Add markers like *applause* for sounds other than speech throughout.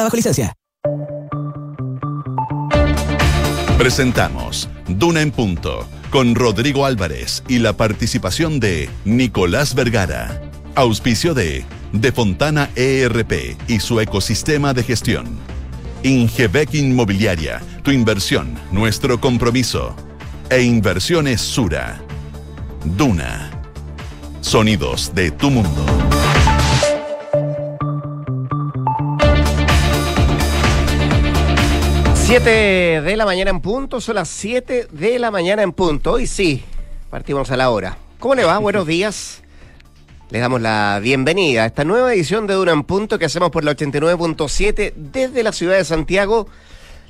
Bajo licencia. Presentamos Duna en Punto con Rodrigo Álvarez y la participación de Nicolás Vergara. Auspicio de De Fontana ERP y su ecosistema de gestión. Ingebec Inmobiliaria, tu inversión, nuestro compromiso. E Inversiones Sura. Duna. Sonidos de tu mundo. 7 de la mañana en punto, son las 7 de la mañana en punto. Y sí, partimos a la hora. ¿Cómo le va? Buenos días. Les damos la bienvenida a esta nueva edición de Duna en Punto que hacemos por la 89.7 desde la ciudad de Santiago,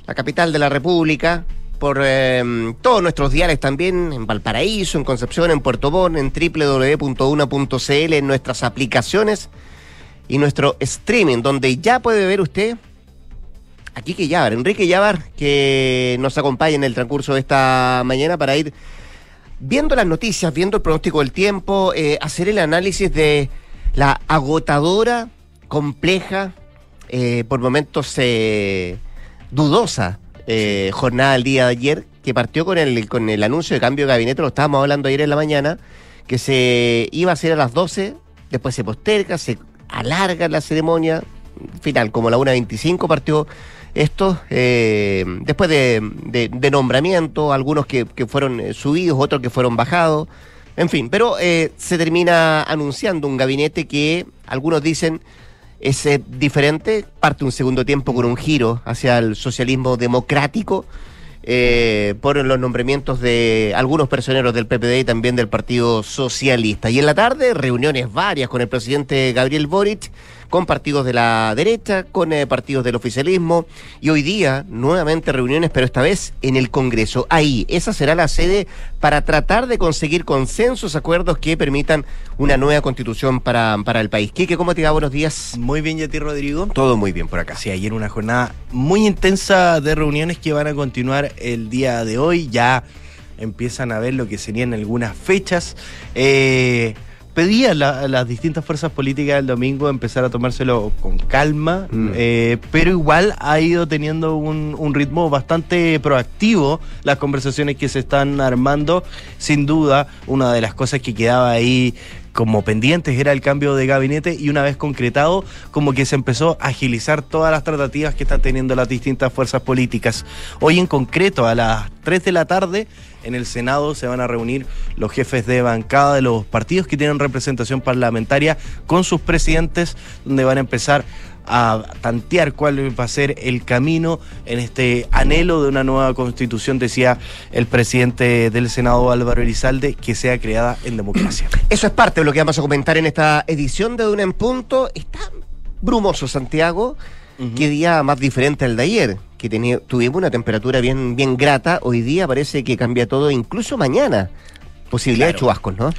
la capital de la República, por eh, todos nuestros diarios también, en Valparaíso, en Concepción, en Puerto Montt, en www.una.cl, en nuestras aplicaciones y nuestro streaming, donde ya puede ver usted aquí que Yabar, Enrique Yabar, que nos acompaña en el transcurso de esta mañana para ir viendo las noticias, viendo el pronóstico del tiempo, eh, hacer el análisis de la agotadora, compleja, eh, por momentos eh, dudosa jornada del día de ayer, que partió con el, con el anuncio de cambio de gabinete, lo estábamos hablando ayer en la mañana, que se iba a hacer a las 12, después se posterga, se alarga la ceremonia final, como la 1.25 partió estos, eh, después de, de, nombramiento, algunos que, fueron eh, subidos, otros que fueron bajados, en fin, pero eh, se termina anunciando un gabinete que algunos dicen es diferente, parte un segundo tiempo con un giro hacia el socialismo democrático. por los nombramientos de algunos personeros del PPD y también del Partido Socialista. Y en la tarde, reuniones varias con el presidente Gabriel Boric con partidos de la derecha, con eh, partidos del oficialismo y hoy día nuevamente reuniones, pero esta vez en el Congreso. Ahí, esa será la sede para tratar de conseguir consensos, acuerdos que permitan una nueva constitución para, para el país. Quique, ¿cómo te va? Buenos días. Muy bien, Yeti Rodrigo. Todo muy bien por acá. Sí, ayer una jornada muy intensa de reuniones que van a continuar el día de hoy. Ya empiezan a ver lo que serían algunas fechas. Eh, pedía a las distintas fuerzas políticas del domingo empezar a tomárselo con calma, mm. eh, pero igual ha ido teniendo un, un, ritmo bastante proactivo las conversaciones que se están armando. Sin duda, una de las cosas que quedaba ahí como pendientes era el cambio de gabinete y una vez concretado, como que se empezó a agilizar todas las tratativas que están teniendo las distintas fuerzas políticas. Hoy en concreto, a las 3 de la tarde, en el Senado se van a reunir los jefes de bancada de los partidos que tienen representación parlamentaria con sus presidentes, donde van a empezar a tantear cuál va a ser el camino en este anhelo de una nueva constitución, decía el presidente del Senado Álvaro Elizalde, que sea creada en democracia. *clears throat* Eso es parte de lo que vamos a comentar en esta edición de Una en Punto. Está brumoso Santiago. Qué día más diferente al de ayer, que tenía, tuvimos una temperatura bien, bien grata. Hoy día parece que cambia todo, incluso mañana. Posibilidad de chubascos, ¿no?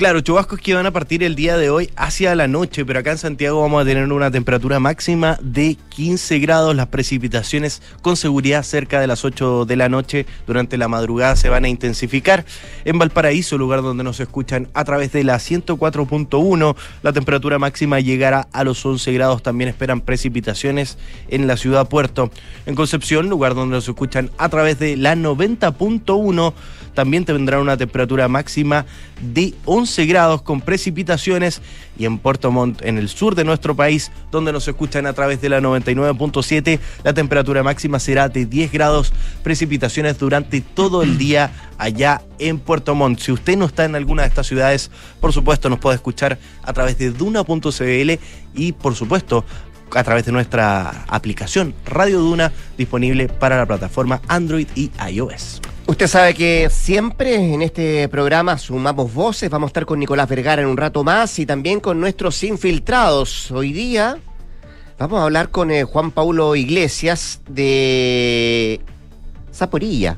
Claro, chubascos que van a partir el día de hoy hacia la noche, pero acá en Santiago vamos a tener una temperatura máxima de 15 grados. Las precipitaciones con seguridad cerca de las 8 de la noche durante la madrugada se van a intensificar. En Valparaíso, lugar donde nos escuchan a través de la 104.1, la temperatura máxima llegará a los 11 grados. También esperan precipitaciones en la ciudad Puerto. En Concepción, lugar donde nos escuchan a través de la 90.1, también tendrán una temperatura máxima de 11 grados con precipitaciones y en Puerto Montt, en el sur de nuestro país, donde nos escuchan a través de la 99.7, la temperatura máxima será de 10 grados, precipitaciones durante todo el día allá en Puerto Montt. Si usted no está en alguna de estas ciudades, por supuesto nos puede escuchar a través de duna.cl y por supuesto a través de nuestra aplicación Radio Duna disponible para la plataforma Android y iOS. Usted sabe que siempre en este programa sumamos voces. Vamos a estar con Nicolás Vergara en un rato más y también con nuestros infiltrados. Hoy día vamos a hablar con eh, Juan Paulo Iglesias de Zaporilla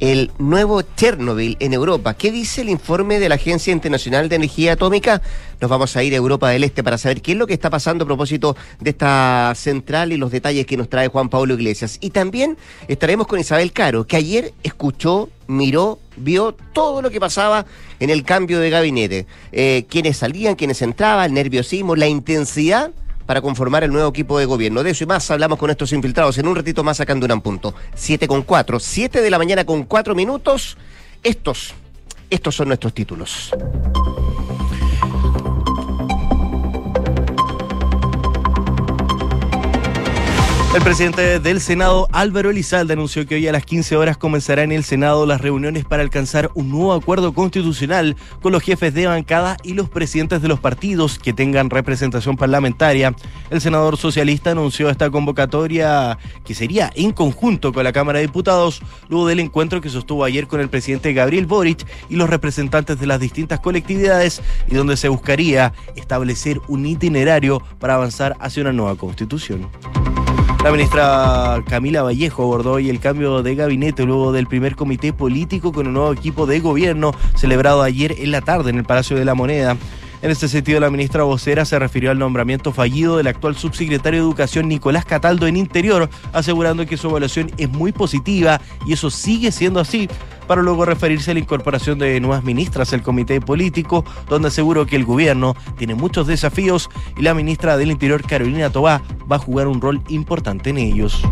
el nuevo Chernobyl en Europa. ¿Qué dice el informe de la Agencia Internacional de Energía Atómica? Nos vamos a ir a Europa del Este para saber qué es lo que está pasando a propósito de esta central y los detalles que nos trae Juan Pablo Iglesias. Y también estaremos con Isabel Caro, que ayer escuchó, miró, vio todo lo que pasaba en el cambio de gabinete. Eh, quienes salían, quienes entraban, el nerviosismo, la intensidad para conformar el nuevo equipo de gobierno. De eso y más hablamos con estos infiltrados en un ratito más en Durán Punto. 7 con 4, 7 de la mañana con 4 minutos. Estos, estos son nuestros títulos. El presidente del Senado, Álvaro Elizalde, anunció que hoy a las 15 horas comenzará en el Senado las reuniones para alcanzar un nuevo acuerdo constitucional con los jefes de bancada y los presidentes de los partidos que tengan representación parlamentaria. El senador socialista anunció esta convocatoria que sería en conjunto con la Cámara de Diputados, luego del encuentro que sostuvo ayer con el presidente Gabriel Boric y los representantes de las distintas colectividades y donde se buscaría establecer un itinerario para avanzar hacia una nueva constitución. La ministra Camila Vallejo abordó hoy el cambio de gabinete luego del primer comité político con un nuevo equipo de gobierno celebrado ayer en la tarde en el Palacio de la Moneda. En este sentido, la ministra vocera se refirió al nombramiento fallido del actual subsecretario de Educación Nicolás Cataldo en Interior, asegurando que su evaluación es muy positiva y eso sigue siendo así, para luego referirse a la incorporación de nuevas ministras al comité político, donde aseguró que el gobierno tiene muchos desafíos y la ministra del Interior, Carolina Tobá, va a jugar un rol importante en ellos.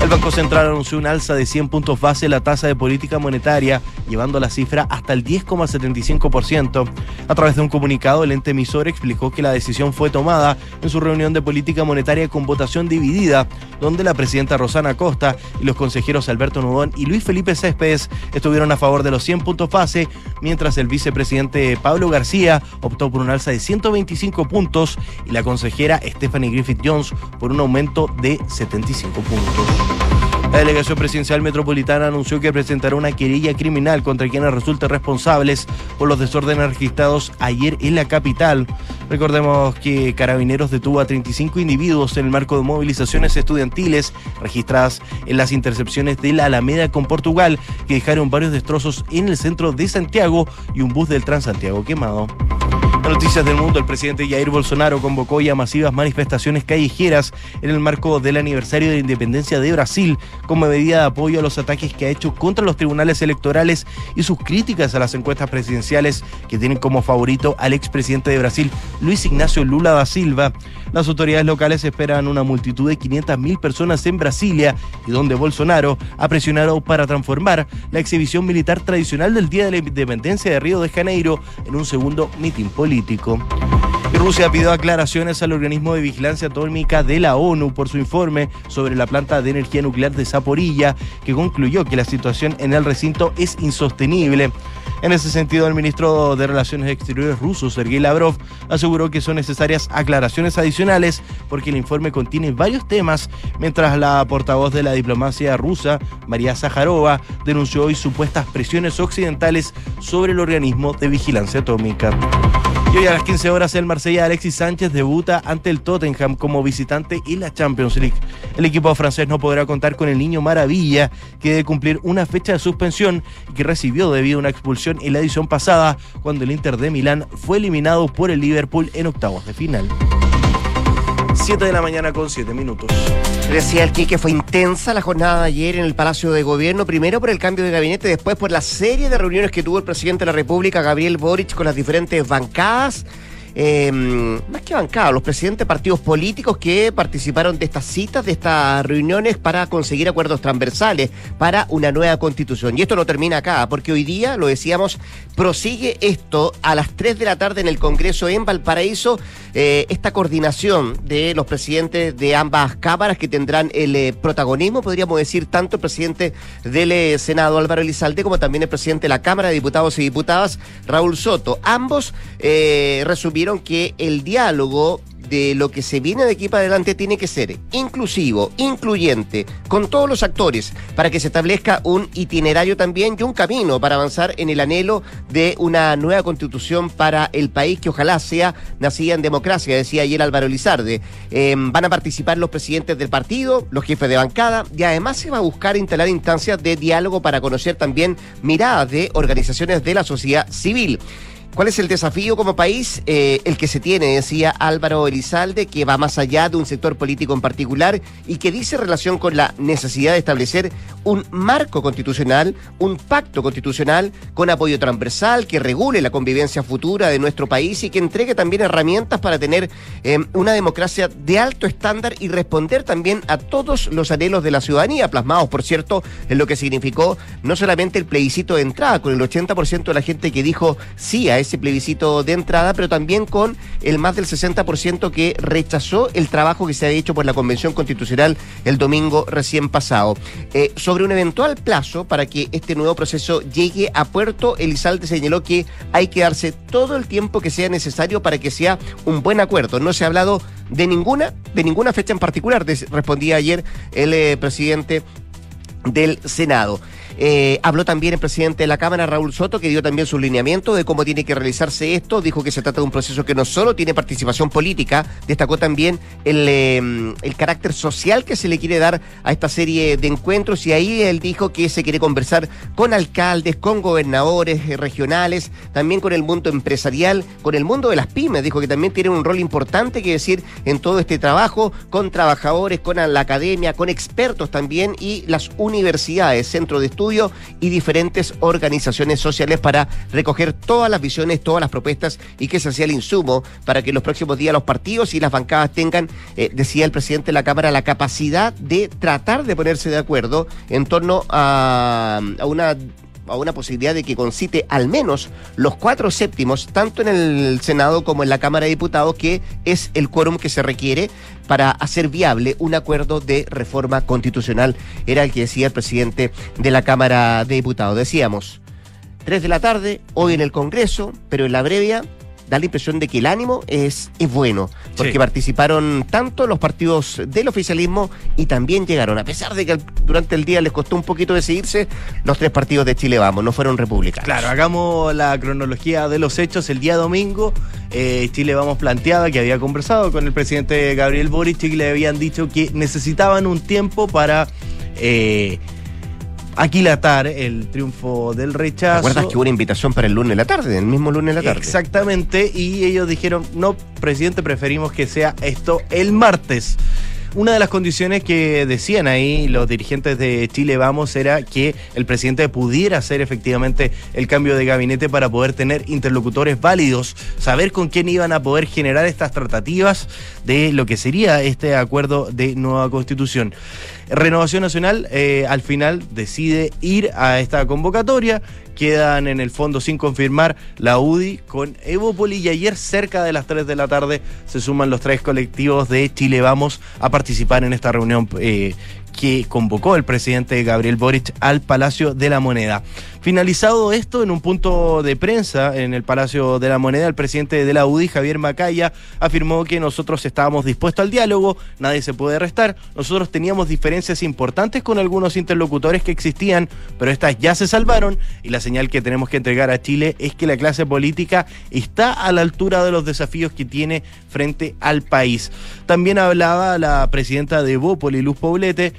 El Banco Central anunció un alza de 100 puntos base en la tasa de política monetaria, llevando la cifra hasta el 10,75%. A través de un comunicado, el ente emisor explicó que la decisión fue tomada en su reunión de política monetaria con votación dividida, donde la presidenta Rosana Costa y los consejeros Alberto Nudón y Luis Felipe Céspedes estuvieron a favor de los 100 puntos base, mientras el vicepresidente Pablo García optó por un alza de 125 puntos y la consejera Stephanie Griffith Jones por un aumento de 75 puntos. La delegación presidencial metropolitana anunció que presentará una querella criminal contra quienes resulten responsables por los desórdenes registrados ayer en la capital. Recordemos que Carabineros detuvo a 35 individuos en el marco de movilizaciones estudiantiles registradas en las intercepciones de la Alameda con Portugal, que dejaron varios destrozos en el centro de Santiago y un bus del Transantiago quemado. Noticias del mundo, el presidente Jair Bolsonaro convocó ya masivas manifestaciones callejeras en el marco del aniversario de la independencia de Brasil como medida de apoyo a los ataques que ha hecho contra los tribunales electorales y sus críticas a las encuestas presidenciales que tienen como favorito al expresidente de Brasil, Luis Ignacio Lula da Silva. Las autoridades locales esperan una multitud de 500.000 personas en Brasilia y donde Bolsonaro ha presionado para transformar la exhibición militar tradicional del Día de la Independencia de Río de Janeiro en un segundo mitin político. Rusia pidió aclaraciones al organismo de vigilancia atómica de la ONU por su informe sobre la planta de energía nuclear de Zaporilla, que concluyó que la situación en el recinto es insostenible. En ese sentido, el ministro de Relaciones Exteriores ruso, Sergei Lavrov, aseguró que son necesarias aclaraciones adicionales porque el informe contiene varios temas, mientras la portavoz de la diplomacia rusa, María Zaharova, denunció hoy supuestas presiones occidentales sobre el organismo de vigilancia atómica. Y hoy a las 15 horas el Marsella Alexis Sánchez debuta ante el Tottenham como visitante en la Champions League. El equipo francés no podrá contar con el niño Maravilla, que debe cumplir una fecha de suspensión y que recibió debido a una expulsión en la edición pasada, cuando el Inter de Milán fue eliminado por el Liverpool en octavos de final. 7 de la mañana con 7 minutos. Decía el que fue intensa la jornada de ayer en el Palacio de Gobierno, primero por el cambio de gabinete, después por la serie de reuniones que tuvo el presidente de la República, Gabriel Boric, con las diferentes bancadas eh, más que bancados, los presidentes de partidos políticos que participaron de estas citas, de estas reuniones para conseguir acuerdos transversales para una nueva constitución. Y esto no termina acá, porque hoy día, lo decíamos, prosigue esto a las 3 de la tarde en el Congreso en Valparaíso, eh, esta coordinación de los presidentes de ambas cámaras que tendrán el eh, protagonismo, podríamos decir, tanto el presidente del eh, Senado, Álvaro Elizalde, como también el presidente de la Cámara de Diputados y Diputadas, Raúl Soto. Ambos resumieron que el diálogo de lo que se viene de aquí para adelante tiene que ser inclusivo, incluyente, con todos los actores, para que se establezca un itinerario también y un camino para avanzar en el anhelo de una nueva constitución para el país que ojalá sea nacida en democracia, decía ayer Álvaro Lizarde. Em, van a participar los presidentes del partido, los jefes de bancada y además se va a buscar instalar instancias de diálogo para conocer también miradas de organizaciones de la sociedad civil. ¿Cuál es el desafío como país? Eh, el que se tiene, decía Álvaro Elizalde, que va más allá de un sector político en particular y que dice relación con la necesidad de establecer un marco constitucional, un pacto constitucional con apoyo transversal que regule la convivencia futura de nuestro país y que entregue también herramientas para tener eh, una democracia de alto estándar y responder también a todos los anhelos de la ciudadanía, plasmados, por cierto, en lo que significó no solamente el plebiscito de entrada, con el 80% de la gente que dijo sí a ese plebiscito de entrada, pero también con el más del 60% que rechazó el trabajo que se ha hecho por la Convención Constitucional el domingo recién pasado. Eh, sobre un eventual plazo para que este nuevo proceso llegue a puerto, Elizalde señaló que hay que darse todo el tiempo que sea necesario para que sea un buen acuerdo. No se ha hablado de ninguna, de ninguna fecha en particular, respondía ayer el eh, presidente del Senado. Eh, habló también el presidente de la Cámara, Raúl Soto, que dio también su lineamiento de cómo tiene que realizarse esto. Dijo que se trata de un proceso que no solo tiene participación política, destacó también el, em, el carácter social que se le quiere dar a esta serie de encuentros y ahí él dijo que se quiere conversar con alcaldes, con gobernadores eh, regionales, también con el mundo empresarial, con el mundo de las pymes. Dijo que también tiene un rol importante que decir en todo este trabajo, con trabajadores, con la academia, con expertos también y las universidades, centro de y diferentes organizaciones sociales para recoger todas las visiones, todas las propuestas y que se hacía el insumo para que en los próximos días los partidos y las bancadas tengan, eh, decía el presidente de la Cámara, la capacidad de tratar de ponerse de acuerdo en torno a una a una posibilidad de que concite al menos los cuatro séptimos, tanto en el Senado como en la Cámara de Diputados, que es el quórum que se requiere para hacer viable un acuerdo de reforma constitucional. Era el que decía el presidente de la Cámara de Diputados. Decíamos, tres de la tarde, hoy en el Congreso, pero en la brevia da la impresión de que el ánimo es, es bueno, porque participaron tanto los partidos del oficialismo y también llegaron, a pesar de que durante el día les costó un poquito decidirse, los tres partidos de Chile Vamos, no fueron republicanos. Claro, hagamos la cronología de los hechos. El día domingo, eh, Chile Vamos planteaba que había conversado con el presidente Gabriel Boric y le habían dicho que necesitaban un tiempo para... Eh, aquilatar el triunfo del rechazo. ¿Recuerdas que hubo una invitación para el lunes de la tarde, el mismo lunes de la tarde? Exactamente, y ellos dijeron, no, presidente, preferimos que sea esto el martes. Una de las condiciones que decían ahí los dirigentes de Chile Vamos era que el presidente pudiera hacer efectivamente el cambio de gabinete para poder tener interlocutores válidos, saber con quién iban a poder generar estas tratativas de lo que sería este acuerdo de nueva constitución. Renovación Nacional eh, al final decide ir a esta convocatoria. Quedan en el fondo sin confirmar. La UDI con Evopoli y ayer cerca de las 3 de la tarde se suman los tres colectivos de Chile Vamos a participar en esta reunión eh, que convocó el presidente Gabriel Boric al Palacio de la Moneda. Finalizado esto, en un punto de prensa en el Palacio de la Moneda, el presidente de la UDI, Javier Macaya, afirmó que nosotros estábamos dispuestos al diálogo, nadie se puede restar, nosotros teníamos diferencias importantes con algunos interlocutores que existían, pero estas ya se salvaron y la señal que tenemos que entregar a Chile es que la clase política está a la altura de los desafíos que tiene frente al país. También hablaba la presidenta de Bópoli, Luz Poblete,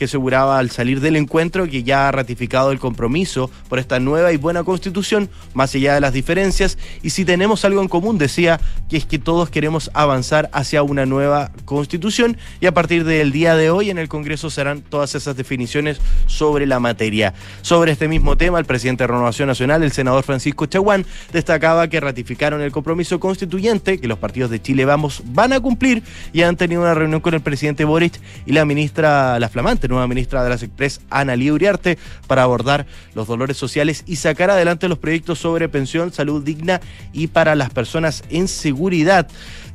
que aseguraba al salir del encuentro que ya ha ratificado el compromiso por esta nueva y buena constitución, más allá de las diferencias, y si tenemos algo en común, decía, que es que todos queremos avanzar hacia una nueva constitución, y a partir del día de hoy en el Congreso serán todas esas definiciones sobre la materia. Sobre este mismo tema, el presidente de Renovación Nacional, el senador Francisco Chaguán, destacaba que ratificaron el compromiso constituyente que los partidos de Chile Vamos van a cumplir y han tenido una reunión con el presidente Boric y la ministra, la flamante nueva ministra de las Express, Ana Lía Uriarte, para abordar los dolores sociales y sacar adelante los proyectos sobre pensión, salud digna y para las personas en seguridad.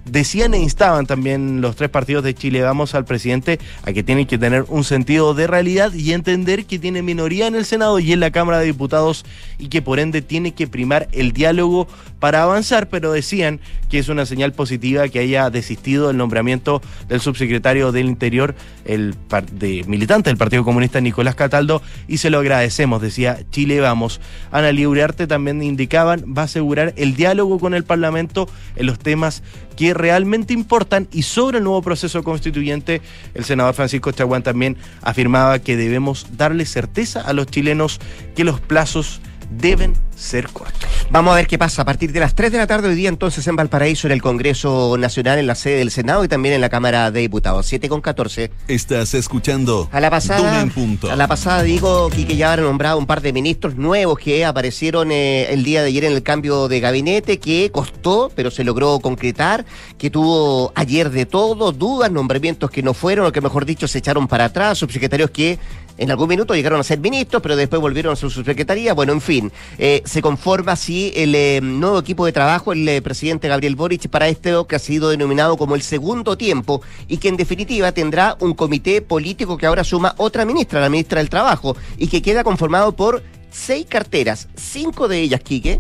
Decían e instaban también los tres partidos de Chile Vamos al presidente a que tiene que tener un sentido de realidad y entender que tiene minoría en el Senado y en la Cámara de Diputados y que por ende tiene que primar el diálogo para avanzar, pero decían que es una señal positiva que haya desistido el nombramiento del subsecretario del Interior, el de, militante del Partido Comunista Nicolás Cataldo, y se lo agradecemos, decía Chile Vamos. Ana Uriarte también indicaban va a asegurar el diálogo con el Parlamento en los temas que realmente importan y sobre el nuevo proceso constituyente, el senador Francisco Chaguán también afirmaba que debemos darle certeza a los chilenos que los plazos deben ser cortos. Vamos a ver qué pasa a partir de las 3 de la tarde hoy día entonces en Valparaíso en el Congreso Nacional, en la sede del Senado y también en la Cámara de Diputados. 7 con 14. Estás escuchando A la pasada, en punto. a la pasada digo, Quique ya ha nombrado un par de ministros nuevos que aparecieron eh, el día de ayer en el cambio de gabinete, que costó, pero se logró concretar, que tuvo ayer de todo, dudas, nombramientos que no fueron, o que mejor dicho se echaron para atrás, subsecretarios que en algún minuto llegaron a ser ministros, pero después volvieron a su subsecretaría. Bueno, en fin, eh, se conforma así el eh, nuevo equipo de trabajo, el eh, presidente Gabriel Boric, para este que ha sido denominado como el segundo tiempo y que en definitiva tendrá un comité político que ahora suma otra ministra, la ministra del Trabajo, y que queda conformado por seis carteras, cinco de ellas, Quique,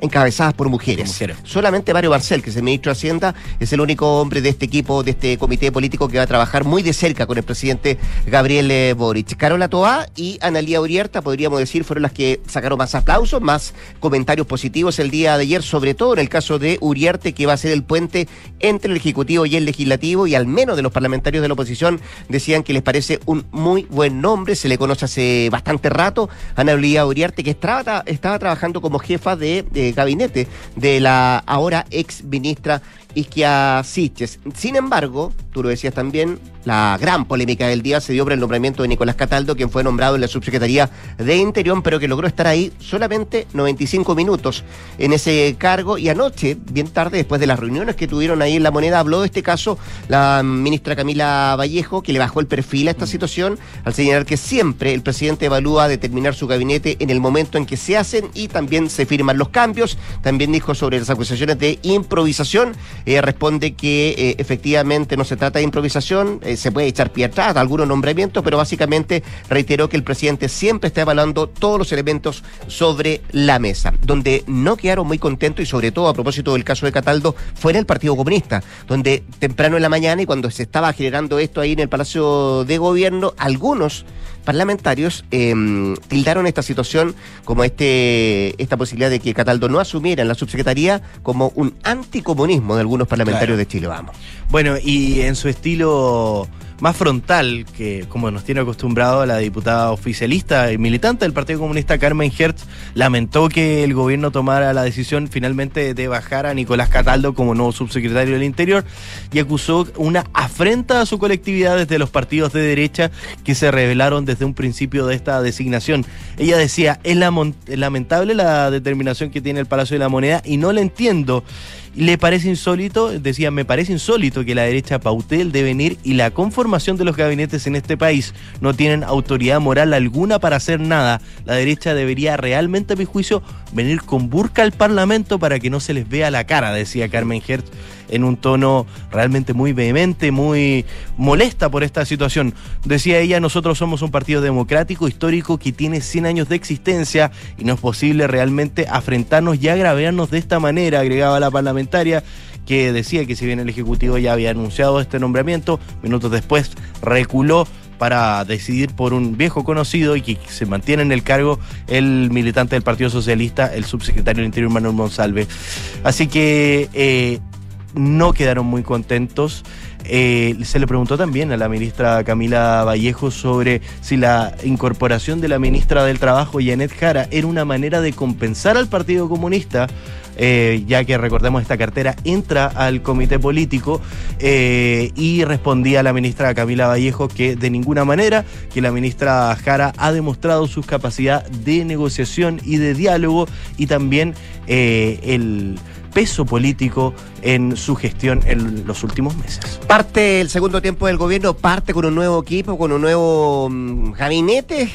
encabezadas por mujeres. Solamente Mario Barcel, que es el ministro de Hacienda, es el único hombre de este equipo, de este comité político que va a trabajar muy de cerca con el presidente Gabriel eh, Boric. Carola Toá y Analía Uriarta, podríamos decir, fueron las que sacaron más aplausos, más comentarios positivos el día de ayer, sobre todo en el caso de Uriarte, que va a ser el puente entre el Ejecutivo y el Legislativo, y al menos de los parlamentarios de la oposición decían que les parece un muy buen nombre, se le conoce hace bastante rato, Analía Uriarte, que estaba, estaba trabajando como jefa de, de gabinete de la ahora ex ministra Isquia Siches. Sin embargo, tú lo decías también, la gran polémica del día se dio por el nombramiento de Nicolás Cataldo, quien fue nombrado en la subsecretaría de Interior, pero que logró estar ahí solamente 95 minutos en ese cargo. Y anoche, bien tarde, después de las reuniones que tuvieron ahí en la moneda, habló de este caso la ministra Camila Vallejo, que le bajó el perfil a esta situación al señalar que siempre el presidente evalúa determinar su gabinete en el momento en que se hacen y también se firman los cambios. También dijo sobre las acusaciones de improvisación. Eh, responde que eh, efectivamente no se trata de improvisación, eh, se puede echar pie atrás a algunos nombramientos, pero básicamente reiteró que el presidente siempre está evaluando todos los elementos sobre la mesa. Donde no quedaron muy contentos y sobre todo a propósito del caso de Cataldo fue en el Partido Comunista, donde temprano en la mañana y cuando se estaba generando esto ahí en el Palacio de Gobierno, algunos parlamentarios eh, tildaron esta situación como este esta posibilidad de que Cataldo no asumiera en la subsecretaría como un anticomunismo de algunos parlamentarios Claro. de Chile, vamos. Bueno, y en su estilo más frontal, que como nos tiene acostumbrado la diputada oficialista y militante del Partido Comunista Carmen Hertz, lamentó que el gobierno tomara la decisión finalmente de bajar a Nicolás Cataldo como nuevo subsecretario del Interior y acusó una afrenta a su colectividad desde los partidos de derecha que se revelaron desde un principio de esta designación. Ella decía, es lamentable la determinación que tiene el Palacio de la Moneda y no la entiendo. Le parece insólito, decía, me parece insólito que la derecha pautee el devenir y la conformación de los gabinetes en este país. No tienen autoridad moral alguna para hacer nada. La derecha debería realmente, a mi juicio, venir con burka al Parlamento para que no se les vea la cara, decía Carmen Hertz en un tono realmente muy vehemente, muy molesta por esta situación. Decía ella, nosotros somos un partido democrático, histórico, que tiene 100 años de existencia y no es posible realmente afrentarnos y agraviarnos de esta manera, agregaba la parlamentaria que decía que si bien el Ejecutivo ya había anunciado este nombramiento, minutos después reculó para decidir por un viejo conocido y que se mantiene en el cargo el militante del Partido Socialista, el subsecretario del Interior Manuel Monsalve. Así que eh, no quedaron muy contentos. Eh, se le preguntó también a la ministra Camila Vallejo sobre si la incorporación de la ministra del Trabajo, Janet Jara, era una manera de compensar al Partido Comunista, eh, ya que recordemos esta cartera entra al comité político, eh, y respondía la ministra Camila Vallejo que de ninguna manera, que la ministra Jara ha demostrado su capacidad de negociación y de diálogo y también eh, el peso político en su gestión en los últimos meses. Parte el segundo tiempo del gobierno, parte con un nuevo equipo, con un nuevo mm, gabinete,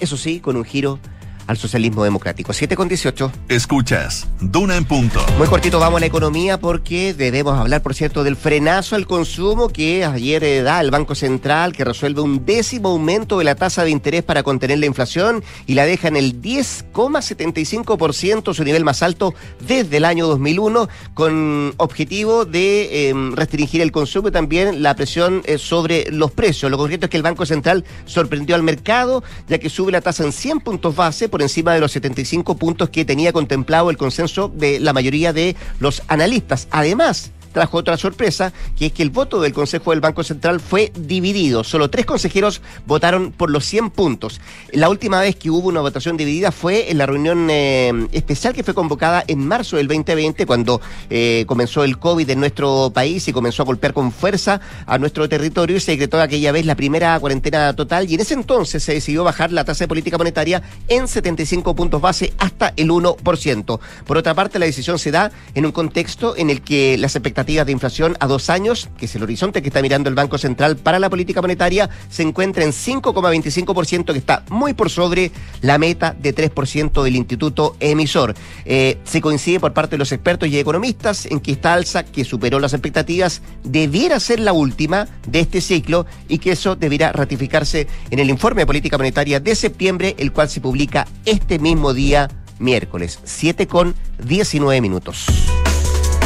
eso sí, con un giro al socialismo democrático. 7 con 18. Escuchas Duna en punto. Muy cortito vamos a la economía porque debemos hablar, por cierto, del frenazo al consumo que ayer eh, da el Banco Central, que resuelve un décimo aumento de la tasa de interés para contener la inflación y la deja en el 10,75%, su nivel más alto desde el año 2001, con objetivo de eh, restringir el consumo y también la presión eh, sobre los precios. Lo concreto es que el Banco Central sorprendió al mercado, ya que sube la tasa en 100 puntos base por encima de los 75 puntos que tenía contemplado el consenso de la mayoría de los analistas. Además, trajo otra sorpresa, que es que el voto del Consejo del Banco Central fue dividido. Solo tres consejeros votaron por los 100 puntos. La última vez que hubo una votación dividida fue en la reunión eh, especial que fue convocada en marzo del 2020, cuando eh, comenzó el COVID en nuestro país y comenzó a golpear con fuerza a nuestro territorio y se decretó aquella vez la primera cuarentena total y en ese entonces se decidió bajar la tasa de política monetaria en 75 puntos base hasta el 1%. Por otra parte, la decisión se da en un contexto en el que las expectativas de inflación a dos años, que es el horizonte que está mirando el Banco Central para la política monetaria, se encuentra en 5,25%, que está muy por sobre la meta de 3% del instituto emisor. Eh, se coincide por parte de los expertos y economistas en que esta alza, que superó las expectativas, debiera ser la última de este ciclo y que eso debiera ratificarse en el informe de política monetaria de septiembre, el cual se publica este mismo día miércoles, 7 con 19 minutos.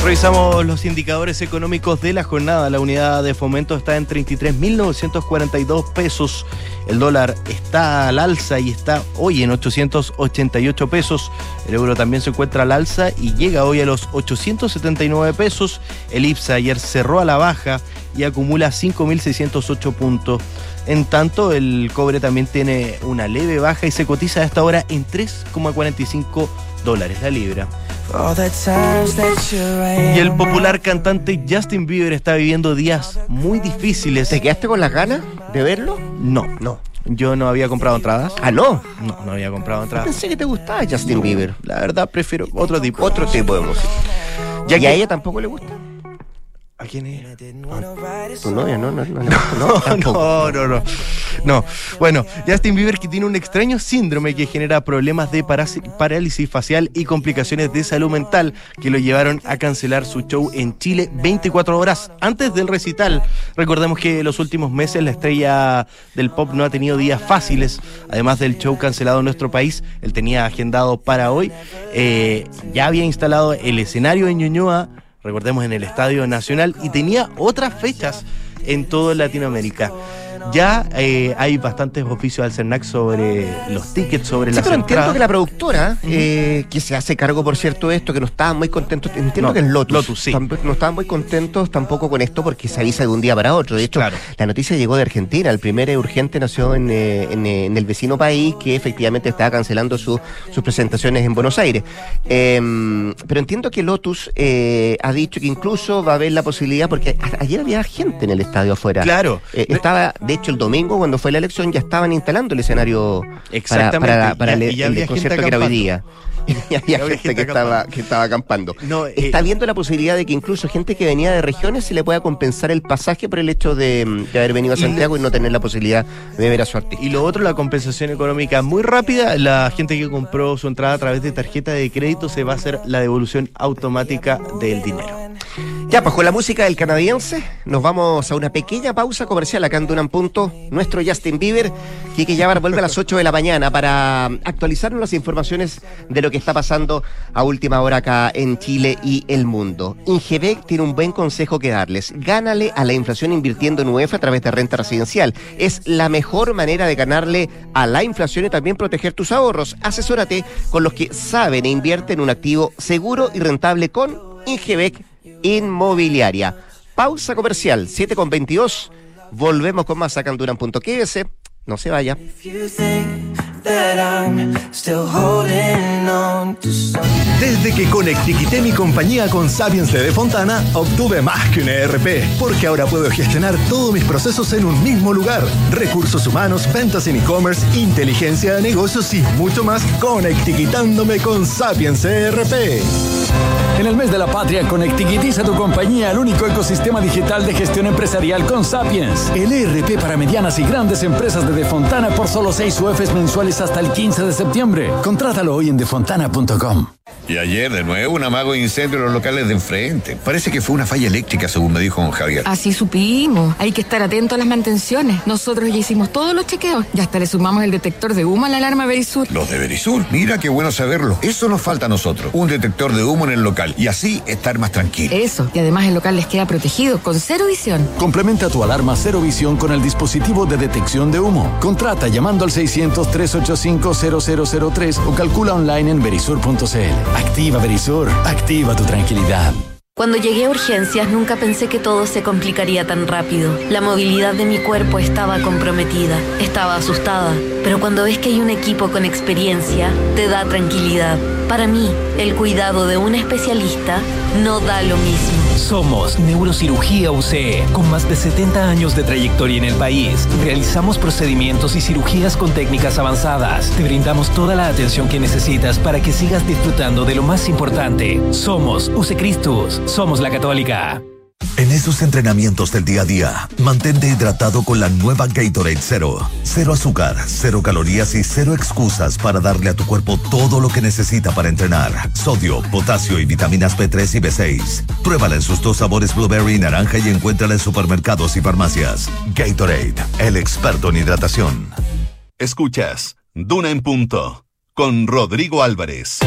Revisamos los indicadores económicos de la jornada. La unidad de fomento está en 33.942 pesos. El dólar está al alza y está hoy en 888 pesos. El euro también se encuentra al alza y llega hoy a los 879 pesos. El IPSA ayer cerró a la baja y acumula 5.608 puntos. En tanto, el cobre también tiene una leve baja y se cotiza a esta hora en 3,45 dólares la libra. Y el popular cantante Justin Bieber está viviendo días muy difíciles. ¿Te quedaste con las ganas de verlo? No, no. Yo no había comprado entradas. Ah, no. No, no había comprado entradas. Pensé que te gustaba Justin Bieber. La verdad, prefiero otro tipo. Otro tipo de música. Ya ¿Y que- a ella tampoco le gusta? ¿A quién es? ¿Tu novia? No, no, no. No, *laughs* No, no, no, no. No. Bueno, Justin Bieber que tiene un extraño síndrome que genera problemas de parálisis facial y complicaciones de salud mental que lo llevaron a cancelar su show en Chile 24 horas antes del recital. Recordemos que los últimos meses la estrella del pop no ha tenido días fáciles. Además del show cancelado en nuestro país, él tenía agendado para hoy. eh, ya había instalado el escenario en Ñuñoa recordemos en el Estadio Nacional, y tenía otras fechas en toda Latinoamérica. Ya eh, hay bastantes oficios al CERNAC sobre los tickets, sobre Sí, las pero entiendo que la productora, eh, que se hace cargo, por cierto, de esto, que no estaban muy contentos, entiendo No, que es Lotus. Lotus, sí. No estaban muy contentos tampoco con esto porque se avisa de un día para otro. De hecho, Claro. la noticia llegó de Argentina. El primer eh, urgente nació en, eh, en, eh, en el vecino país que efectivamente estaba cancelando su- sus presentaciones en Buenos Aires. Eh, pero entiendo que Lotus eh, ha dicho que incluso va a haber la posibilidad, porque ayer había gente en el estadio afuera. Claro. Eh, estaba, de hecho, el domingo, cuando fue la elección, ya estaban instalando el escenario para, Exactamente. para, para el, y el concierto que era hoy día. *laughs* Y había gente que estaba, que estaba acampando. No, eh, Está viendo la posibilidad de que incluso gente que venía de regiones se le pueda compensar el pasaje por el hecho de, mm, de haber venido a Y- Santiago y no tener la posibilidad de ver a su artista. Y lo otro, la compensación económica muy rápida. La gente que compró su entrada a través de tarjeta de crédito se va a hacer la devolución automática del dinero. Ya, pues con la música del canadiense, nos vamos a una pequeña pausa comercial acá en Dunan Punto. Nuestro Justin Bieber, que ya vuelve a las *laughs* 8 de la mañana para actualizarnos las informaciones de lo que está pasando a última hora acá en Chile y el mundo. Ingebec tiene un buen consejo que darles. Gánale a la inflación invirtiendo en UEF a través de renta residencial. Es la mejor manera de ganarle a la inflación y también proteger tus ahorros. Asesórate con los que saben e invierten en un activo seguro y rentable con Ingebec Inmobiliaria. Pausa comercial, 7 con 22. Volvemos con más acá en Duran.ks. No se vaya. If you think that I'm still holding on to something. Desde que conectiquité mi compañía con Sapiens de Fontana, obtuve más que un ERP, porque ahora puedo gestionar todos mis procesos en un mismo lugar. Recursos humanos, ventas en e-commerce, inteligencia de negocios y mucho más, conectiquitándome con Sapiens ERP. En el mes de la patria, conectiquitiza tu compañía al único ecosistema digital de gestión empresarial con Sapiens. El ERP para medianas y grandes empresas de Defontana por solo 6 UFs mensuales hasta el 15 de septiembre. Contrátalo hoy en defontana.com. Y ayer de nuevo un amago de incendio en los locales de enfrente. Parece que fue una falla eléctrica, según me dijo don Javier. Así supimos. Hay que estar atento a las mantenciones. Nosotros ya hicimos todos los chequeos. Ya hasta le sumamos el detector de humo a la alarma Verisur. Los de Berisur. Mira qué bueno saberlo. Eso nos falta a nosotros. Un detector de humo en el local. Y así estar más tranquilo. Eso. Y además el local les queda protegido, con cero visión. Complementa tu alarma Cero Visión con el dispositivo de detección de humo. Contrata llamando al 600-385-0003 o calcula online en verisur.cl. Activa Verisur. Activa tu tranquilidad. Cuando llegué a urgencias nunca pensé que todo se complicaría tan rápido. La movilidad de mi cuerpo estaba comprometida, estaba asustada, pero cuando ves que hay un equipo con experiencia, te da tranquilidad. Para mí, el cuidado de un especialista no da lo mismo. Somos Neurocirugía UCE, con más de 70 años de trayectoria en el país. Realizamos procedimientos y cirugías con técnicas avanzadas. Te brindamos toda la atención que necesitas para que sigas disfrutando de lo más importante. Somos UCE Christus. Somos la Católica. En esos entrenamientos del día a día, mantente hidratado con la nueva Gatorade Zero. Cero azúcar, cero calorías y cero excusas para darle a tu cuerpo todo lo que necesita para entrenar. Sodio, potasio y vitaminas B3 y B6. Pruébala en sus dos sabores blueberry y naranja y encuéntrala en supermercados y farmacias. Gatorade, el experto en hidratación. Escuchas Duna en punto con Rodrigo Álvarez.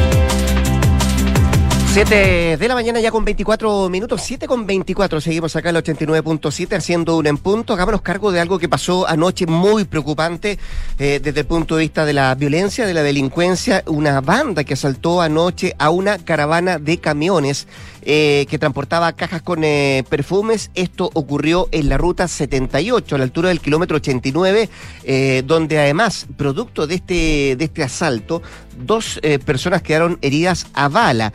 7 de la mañana ya con 24 minutos, 7 con 24, seguimos acá en el 89.7 haciendo un en punto. Hagámonos cargo de algo que pasó anoche muy preocupante eh, desde el punto de vista de la violencia, de la delincuencia. Una banda que asaltó anoche a una caravana de camiones eh, que transportaba cajas con eh, perfumes. Esto ocurrió en la ruta 78, a la altura del kilómetro 89, eh, donde además, producto de este, de este asalto, dos personas quedaron heridas a bala.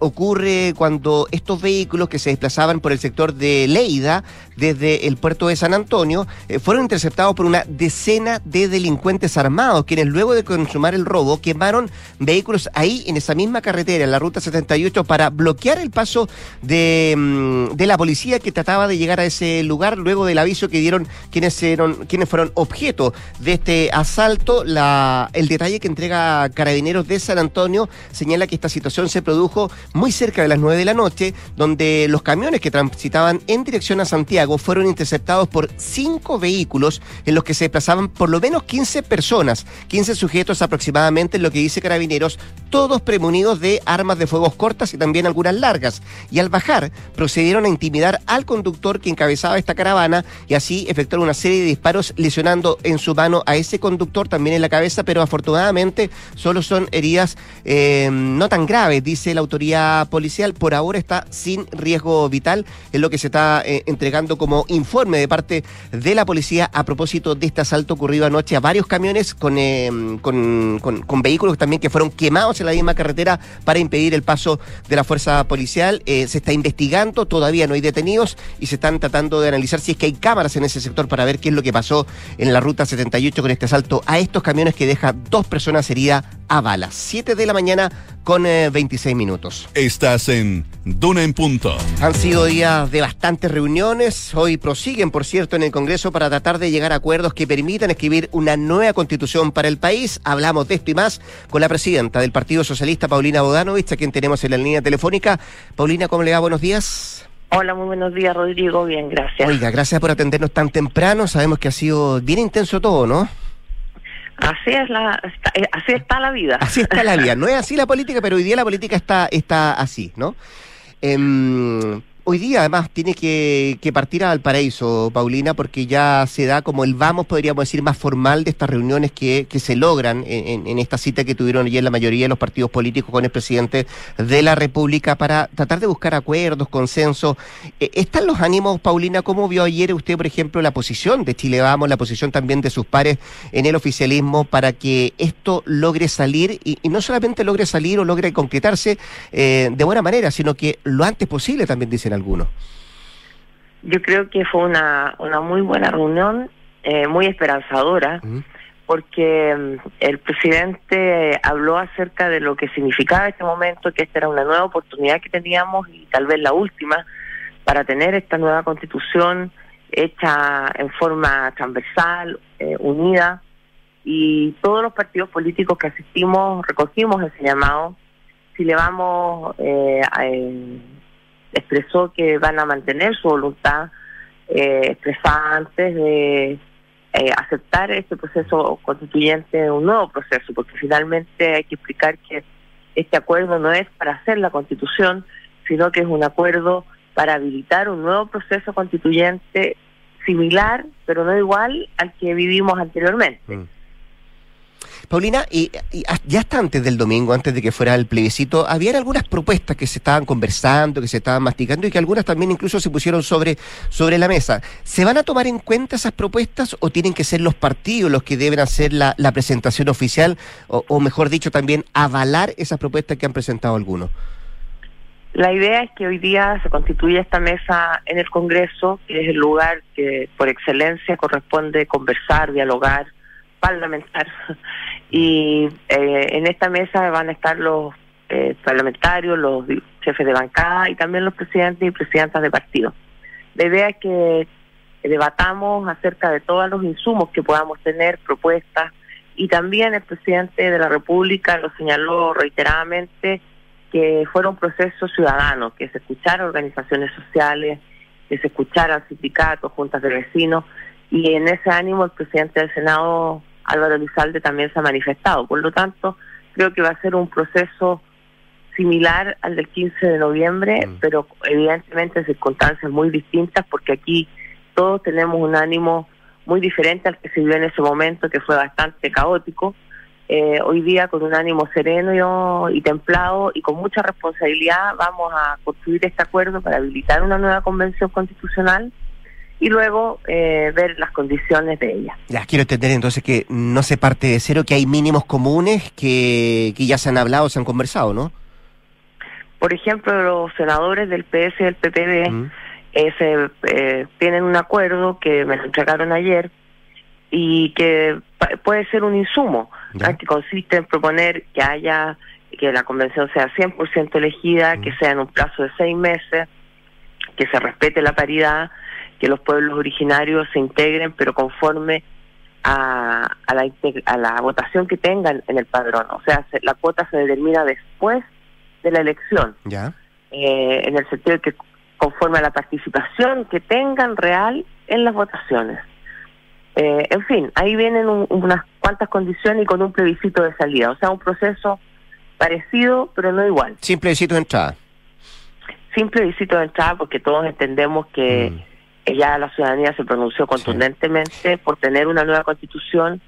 Ocurre cuando estos vehículos que se desplazaban por el sector de Leida, desde el puerto de San Antonio, eh, fueron interceptados por una decena de delincuentes armados, quienes luego de consumar el robo quemaron vehículos ahí en esa misma carretera, en la ruta 78, para bloquear el paso de, mm, de la policía que trataba de llegar a ese lugar luego del aviso que dieron quienes, eran, quienes fueron objeto de este asalto. El detalle que entrega Carabineros de San Antonio señala que esta situación se produjo muy cerca de las 9 de la noche, donde los camiones que transitaban en dirección a Santiago fueron interceptados por cinco vehículos en los que se desplazaban por lo menos 15 personas, 15 sujetos aproximadamente, en lo que dice Carabineros, todos premunidos de armas de fuegos cortas y también algunas largas. Y al bajar, procedieron a intimidar al conductor que encabezaba esta caravana y así efectuaron una serie de disparos lesionando en su mano a ese conductor, también en la cabeza, pero afortunadamente solo son heridas eh, no tan graves, dice la autoridad policial. Por ahora está sin riesgo vital, es lo que se está eh, entregando como informe de parte de la policía a propósito de este asalto ocurrido anoche a varios camiones con, con- con vehículos también que fueron quemados en la misma carretera para impedir el paso de la fuerza policial. Eh, se está investigando, todavía no hay detenidos y se están tratando de analizar si es que hay cámaras en ese sector para ver qué es lo que pasó en la ruta 78 con este asalto a estos camiones que deja dos personas heridas a balas. 7 de la mañana con eh, 26 minutos. Estás en Duna en punto. Han sido días de bastantes reuniones. Hoy prosiguen, por cierto, en el Congreso para tratar de llegar a acuerdos que permitan escribir una nueva constitución para el país. Hablamos de esto y más con la presidenta del Partido Socialista, Paulina Bodanovich, a quien tenemos en la línea telefónica. Paulina, ¿cómo le va? Buenos días. Hola, muy buenos días, Rodrigo. Bien, gracias. Oiga, gracias por atendernos tan temprano. Sabemos que ha sido bien intenso todo, ¿no? Así es la, está- eh, así está la vida. Así está la vida. No es así la política, pero hoy día la política está, está así, ¿no? Em, hoy día, además, tiene que, partir a Valparaíso, Paulina, porque ya se da como el vamos, podríamos decir, más formal de estas reuniones que, se logran en, en- esta cita que tuvieron ayer la mayoría de los partidos políticos con el presidente de la República para tratar de buscar acuerdos, consensos. Eh, ¿Están los ánimos, Paulina? ¿Cómo vio ayer usted, por ejemplo, la posición de Chile Vamos, la posición también de sus pares en el oficialismo para que esto logre salir y, y no solamente logre salir o logre concretarse eh, de buena manera, sino que lo antes posible, también dicen algunos? Yo creo que fue una, una muy buena reunión, eh, muy esperanzadora, porque mm, el presidente habló acerca de lo que significaba este momento, que esta era una nueva oportunidad que teníamos y tal vez la última para tener esta nueva constitución hecha en forma transversal, eh, unida, y todos los partidos políticos que asistimos recogimos ese llamado. Si le vamos, eh, a- eh, expresó que van a mantener su voluntad eh, expresada antes de eh, aceptar este proceso constituyente, un nuevo proceso, porque finalmente hay que explicar que este acuerdo no es para hacer la constitución, sino que es un acuerdo para habilitar un nuevo proceso constituyente similar, pero no igual al que vivimos anteriormente. Paulina, y, ya hasta antes del domingo, antes de que fuera el plebiscito, habían algunas propuestas que se estaban conversando, que se estaban masticando y que algunas también incluso se pusieron sobre, sobre la mesa. ¿Se van a tomar en cuenta esas propuestas o tienen que ser los partidos los que deben hacer la, la presentación oficial o, o mejor dicho también avalar esas propuestas que han presentado algunos? La idea es que hoy día se constituya esta mesa en el Congreso, que es el lugar que por excelencia corresponde conversar, dialogar, parlamentar. Y eh, en esta mesa van a estar los eh, parlamentarios, los jefes de bancada y también los presidentes y presidentas de partidos. La idea es que debatamos acerca de todos los insumos que podamos tener, propuestas, y también el presidente de la República lo señaló reiteradamente que fuera un proceso ciudadano, que se escuchara organizaciones sociales, que se escucharan sindicatos, juntas de vecinos, y en ese ánimo el presidente del Senado, Álvaro Elizalde, también se ha manifestado. Por lo tanto, creo que va a ser un proceso similar al del 15 de noviembre, pero evidentemente en circunstancias muy distintas, porque aquí todos tenemos un ánimo muy diferente al que se vivió en ese momento, que fue bastante caótico. Eh, hoy día, con un ánimo sereno y, y templado y con mucha responsabilidad, vamos a construir este acuerdo para habilitar una nueva convención constitucional y luego eh, ver las condiciones de ella. Ya, quiero entender entonces que no se parte de cero, que hay mínimos comunes que, que ya se han hablado, se han conversado, ¿no? Por ejemplo, los senadores del PS y del PPD eh, se, eh, tienen un acuerdo que me lo entregaron ayer y que puede ser un insumo, que consiste en proponer que haya, que la convención sea 100% elegida, que sea en un plazo de seis meses, que se respete la paridad, que los pueblos originarios se integren, pero conforme a, a, la, a la votación que tengan en el padrón. O sea, se- la cuota se determina después de la elección Ya. eh, en el sentido de que conforme a la participación que tengan real en las votaciones. Eh, en fin, ahí vienen un- unas cuantas condiciones y con un plebiscito de salida, o sea, un proceso parecido pero no igual. Sin plebiscito de entrada. Sin plebiscito de entrada porque todos entendemos que eh, ya la ciudadanía se pronunció contundentemente por tener una nueva constitución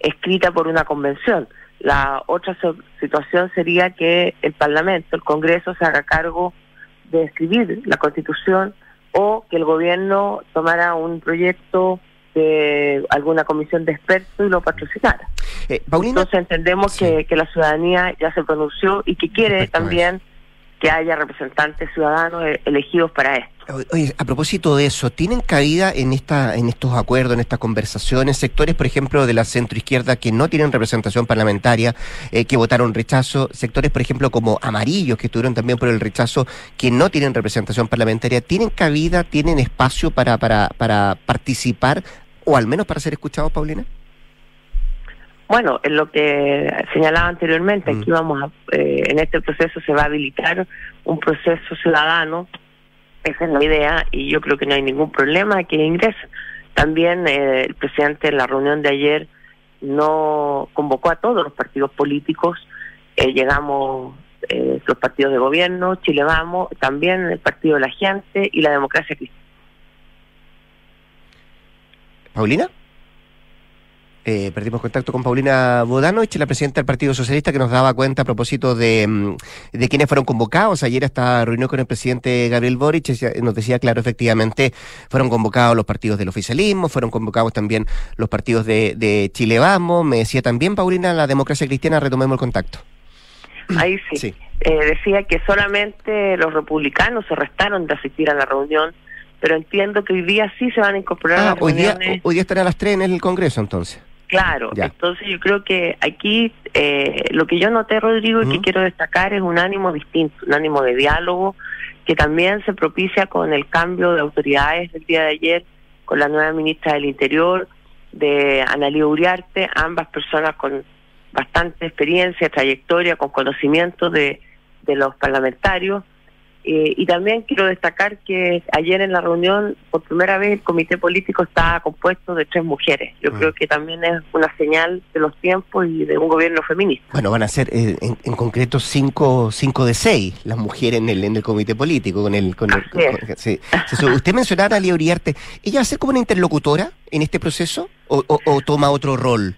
escrita por una convención. La otra so- situación sería que el Parlamento, el Congreso, se haga cargo de escribir la Constitución o que el gobierno tomara un proyecto de alguna comisión de expertos y lo patrocinara. Eh, Paulina, Entonces entendemos que, que la ciudadanía ya se pronunció y que quiere también que haya representantes ciudadanos eh, elegidos para esto. Oye, a propósito de eso, ¿tienen cabida en esta, en estos acuerdos, en estas conversaciones, sectores, por ejemplo, de la centroizquierda que no tienen representación parlamentaria, eh, que votaron rechazo, sectores, por ejemplo, como amarillos, que estuvieron también por el rechazo, que no tienen representación parlamentaria, ¿tienen cabida, tienen espacio para, para, para participar o al menos para ser escuchados, Paulina? Bueno, en lo que señalaba anteriormente, Mm. aquí vamos a, eh, en este proceso se va a habilitar un proceso ciudadano, esa es la idea, y yo creo que no hay ningún problema que ingresen. También eh, el presidente en la reunión de ayer no convocó a todos los partidos políticos, eh, llegamos eh, los partidos de gobierno, Chile Vamos, también el Partido de la Gente y la Democracia Cristiana. ¿Paulina? Eh, perdimos contacto con Paulina Bodanovich, la presidenta del Partido Socialista, que nos daba cuenta a propósito de, mm, de quienes fueron convocados. Ayer esta reunión con el presidente Gabriel Boric y nos decía, claro, efectivamente, fueron convocados los partidos del oficialismo, fueron convocados también los partidos de, de Chile Vamos. Me decía también, Paulina, la democracia cristiana, retomemos el contacto. Ahí sí. Eh, decía que solamente los republicanos se restaron de asistir a la reunión, pero entiendo que hoy día sí se van a incorporar a Ah, las hoy día, hoy día estará a las tres en el Congreso, entonces. Claro, Ya. entonces yo creo que aquí eh, lo que yo noté, Rodrigo, y que quiero destacar es un ánimo distinto, un ánimo de diálogo que también se propicia con el cambio de autoridades del día de ayer, con la nueva ministra del Interior, de Analía Uriarte, ambas personas con bastante experiencia, trayectoria, con conocimiento de, de los parlamentarios. Eh, y también quiero destacar que ayer en la reunión, por primera vez, el comité político estaba compuesto de tres mujeres. Yo creo que también es una señal de los tiempos y de un gobierno feminista. Bueno, van a ser eh, en, en concreto cinco, cinco de seis las mujeres en el, en el comité político. con el, con el- con- sí. Sí, Usted mencionaba a Lía Uriarte. ¿Ella va a ser como una interlocutora en este proceso o, o- o toma otro rol?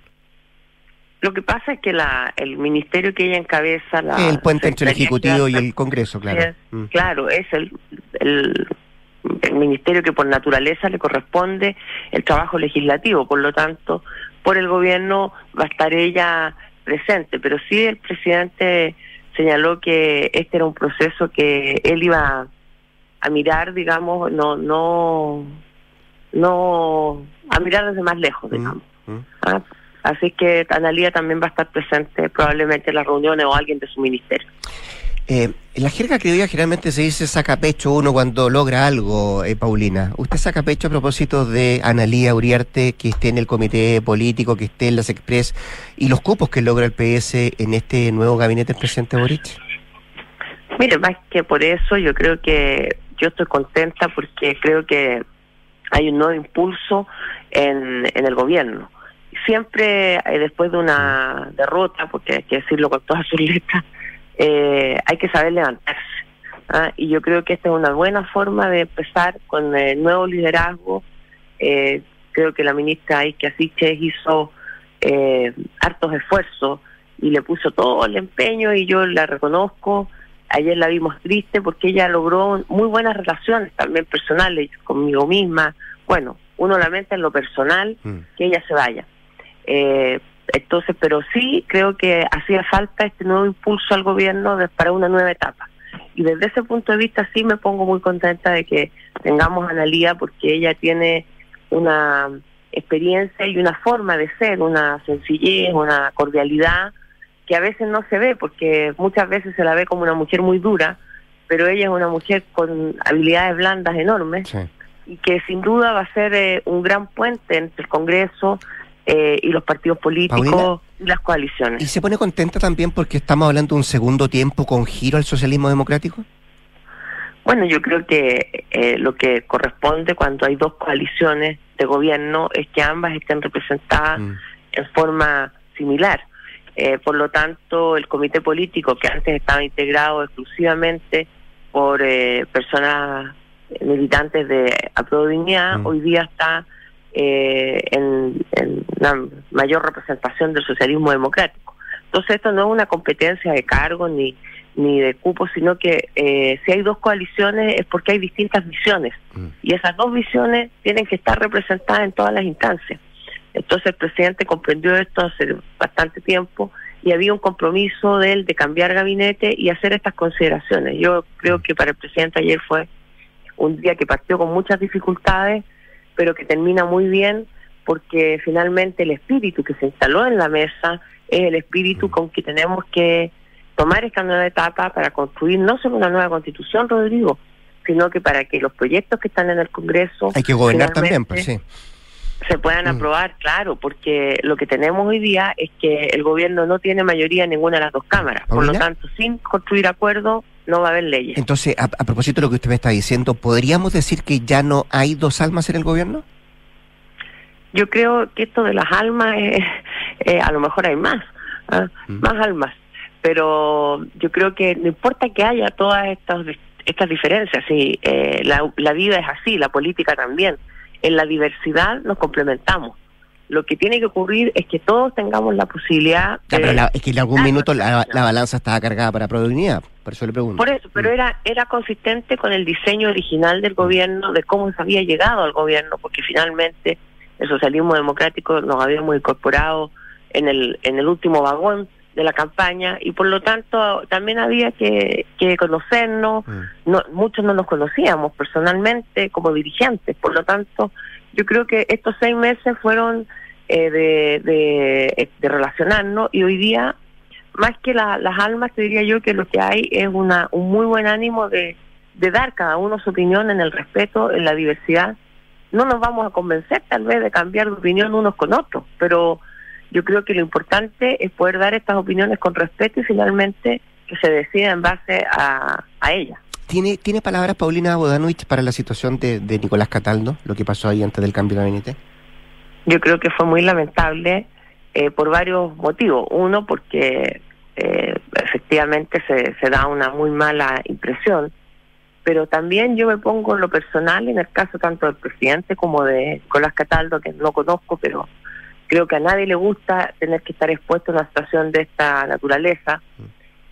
Lo que pasa es que la, el ministerio que ella encabeza, la el puente entre el Ejecutivo y el Congreso, claro. es- Mm. Claro, es el, el, el ministerio que por naturaleza le corresponde el trabajo legislativo, por lo tanto, por el gobierno va a estar ella presente, pero sí el presidente señaló que este era un proceso que él iba a mirar, digamos, no, no, no, a mirar desde más lejos, digamos. Ah, Así que Analía también va a estar presente probablemente en las reuniones o alguien de su ministerio. Eh, en la jerga criolla generalmente se dice saca pecho uno cuando logra algo, eh, Paulina. ¿Usted saca pecho a propósito de Analía Uriarte, que esté en el comité político, que esté en las Express, y los cupos que logra el PS en este nuevo gabinete del presidente Boric? Mire, más que por eso, yo creo que yo estoy contenta porque creo que hay un nuevo impulso en, en el gobierno. Siempre eh, después de una derrota, porque hay que decirlo con todas sus letras, eh, hay que saber levantarse. ¿ah? Y yo creo que esta es una buena forma de empezar con el nuevo liderazgo. Eh, creo que la ministra Asiche hizo eh, hartos esfuerzos y le puso todo el empeño y yo la reconozco. Ayer la vimos triste porque ella logró muy buenas relaciones también personales conmigo misma. Bueno, uno lamenta en lo personal que ella se vaya. Eh, entonces, pero sí creo que hacía falta este nuevo impulso al gobierno de- para una nueva etapa. Y desde ese punto de vista sí me pongo muy contenta de que tengamos a Analía porque ella tiene una experiencia y una forma de ser, una sencillez, una cordialidad que a veces no se ve porque muchas veces se la ve como una mujer muy dura, pero ella es una mujer con habilidades blandas enormes y que sin duda va a ser eh, un gran puente entre el Congreso eh, y los partidos políticos Paulina. y las coaliciones. ¿Y se pone contenta también porque estamos hablando de un segundo tiempo con giro al socialismo democrático? Bueno, yo creo que eh, lo que corresponde cuando hay dos coaliciones de gobierno es que ambas estén representadas en forma similar. Eh, por lo tanto, el comité político que antes estaba integrado exclusivamente por eh, personas militantes de Aprodignidad, hoy día está eh, en una mayor representación del socialismo democrático. Entonces, esto no es una competencia de cargo ni ni de cupos, sino que eh, si hay dos coaliciones es porque hay distintas visiones y esas dos visiones tienen que estar representadas en todas las instancias. Entonces el presidente comprendió esto hace bastante tiempo y había un compromiso de él de cambiar gabinete y hacer estas consideraciones. Yo creo que para el presidente ayer fue un día que partió con muchas dificultades, pero que termina muy bien porque finalmente el espíritu que se instaló en la mesa es el espíritu con que tenemos que tomar esta nueva etapa para construir no solo una nueva constitución, Rodrigo, sino que para que los proyectos que están en el Congreso Hay que gobernar también, pues sí. se puedan aprobar, claro, porque lo que tenemos hoy día es que el gobierno no tiene mayoría en ninguna de las dos cámaras. Por lo tanto, sin construir acuerdos, no va a haber leyes. Entonces, a, a propósito de lo que usted me está diciendo, ¿podríamos decir que ya no hay dos almas en el gobierno? Yo creo que esto de las almas, eh, eh, a lo mejor hay más, ¿ah? más almas, pero yo creo que no importa que haya todas estas estas diferencias, sí, eh, la, la vida es así, la política también. En la diversidad nos complementamos. Lo que tiene que ocurrir es que todos tengamos la posibilidad Ya, de... pero la- es que en algún minuto la, la balanza estaba cargada para productividad, por eso le pregunto. Por eso, pero era era consistente con el diseño original del gobierno, de cómo se había llegado al gobierno, porque finalmente el socialismo democrático nos habíamos incorporado en el en el último vagón de la campaña y por lo tanto también había que, que conocernos, no, muchos no nos conocíamos personalmente como dirigentes, por lo tanto yo creo que estos seis meses fueron eh, de, de, de relacionarnos y hoy día más que la- las almas, te diría yo que lo que hay es una, un muy buen ánimo de, de dar cada uno su opinión en el respeto, en la diversidad. No nos vamos a convencer tal vez de cambiar de opinión unos con otros, pero yo creo que lo importante es poder dar estas opiniones con respeto y finalmente que se decida en base a, a ellas. ¿Tiene, ¿Tiene palabras Paulina Bodanovich para la situación de, de Nicolás Cataldo, lo que pasó ahí antes del cambio de gabinete? Yo creo que fue muy lamentable eh, por varios motivos. Uno, porque eh, efectivamente se, se da una muy mala impresión, pero también yo me pongo en lo personal, en el caso tanto del presidente como de Nicolás Cataldo, que no conozco, pero creo que a nadie le gusta tener que estar expuesto a una situación de esta naturaleza,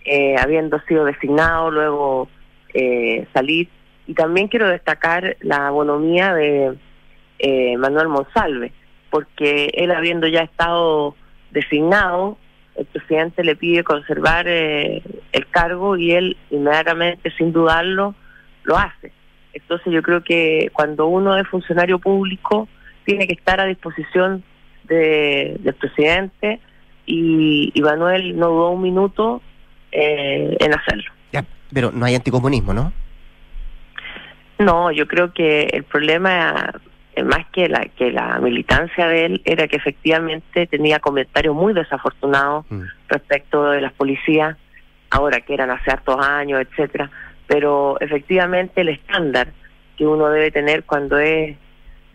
eh, habiendo sido designado, luego eh, salir. Y también quiero destacar la bonomía de eh, Manuel Monsalve, porque él habiendo ya estado designado, el presidente le pide conservar eh, el cargo y él inmediatamente, sin dudarlo, lo hace. Entonces yo creo que cuando uno es funcionario público, tiene que estar a disposición de, del presidente y, y Manuel no dudó un minuto eh, en hacerlo. Ya, pero no hay anticomunismo, ¿no? No, yo creo que el problema eh, más que la que la militancia de él era que efectivamente tenía comentarios muy desafortunados respecto de las policías ahora que eran hace hartos años etcétera pero efectivamente el estándar que uno debe tener cuando es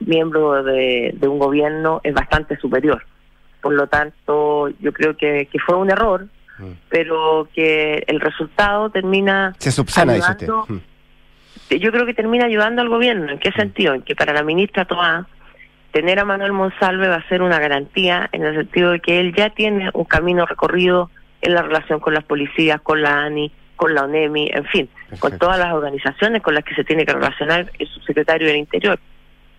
miembro de, de un gobierno es bastante superior por lo tanto yo creo que, que fue un error pero que el resultado termina Se subsana, dice usted. ayudando- Mm. yo creo que termina ayudando al gobierno. ¿En qué sentido? En que para la ministra Toá, tener a Manuel Monsalve va a ser una garantía en el sentido de que él ya tiene un camino recorrido en la relación con las policías, con la ANI, con la ONEMI, en fin, con todas las organizaciones con las que se tiene que relacionar el subsecretario del Interior.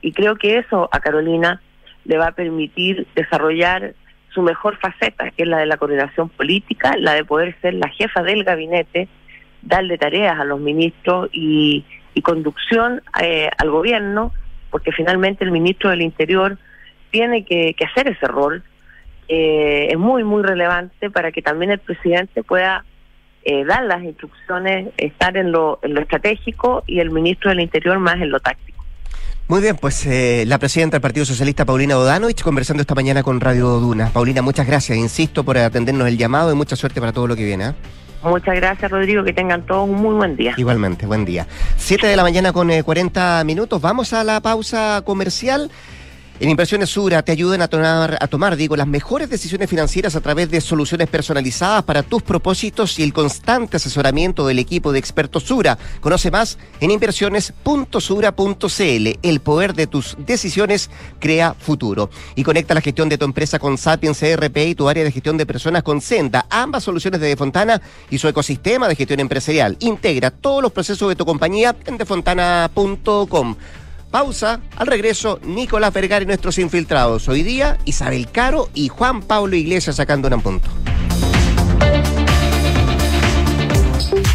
Y creo que eso a Carolina le va a permitir desarrollar su mejor faceta, que es la de la coordinación política, la de poder ser la jefa del gabinete, darle tareas a los ministros y, y conducción eh, al gobierno, porque finalmente el ministro del Interior tiene que, que hacer ese rol. Eh, es muy, muy relevante para que también el presidente pueda eh, dar las instrucciones, estar en lo, en lo estratégico y el ministro del Interior más en lo táctico. Muy bien, pues eh, la presidenta del Partido Socialista, Paulina Bodanovich, conversando esta mañana con Radio Duna. Paulina, muchas gracias, insisto, por atendernos el llamado y mucha suerte para todo lo que viene. ¿eh? Muchas gracias, Rodrigo. Que tengan todos un muy buen día. Igualmente, buen día. Siete de la mañana con eh, 40 minutos. Vamos a la pausa comercial. En Inversiones Sura te ayudan a tomar, a tomar, digo, las mejores decisiones financieras a través de soluciones personalizadas para tus propósitos y el constante asesoramiento del equipo de expertos Sura. Conoce más en inversiones.sura.cl. El poder de tus decisiones crea futuro. Y conecta la gestión de tu empresa con Sapiens ERP y tu área de gestión de personas con Senda. Ambas soluciones de Defontana y su ecosistema de gestión empresarial. Integra todos los procesos de tu compañía en defontana.com. Pausa, al regreso, Nicolás Vergara y nuestros infiltrados. Hoy día, Isabel Caro y Juan Pablo Iglesias sacando un punto.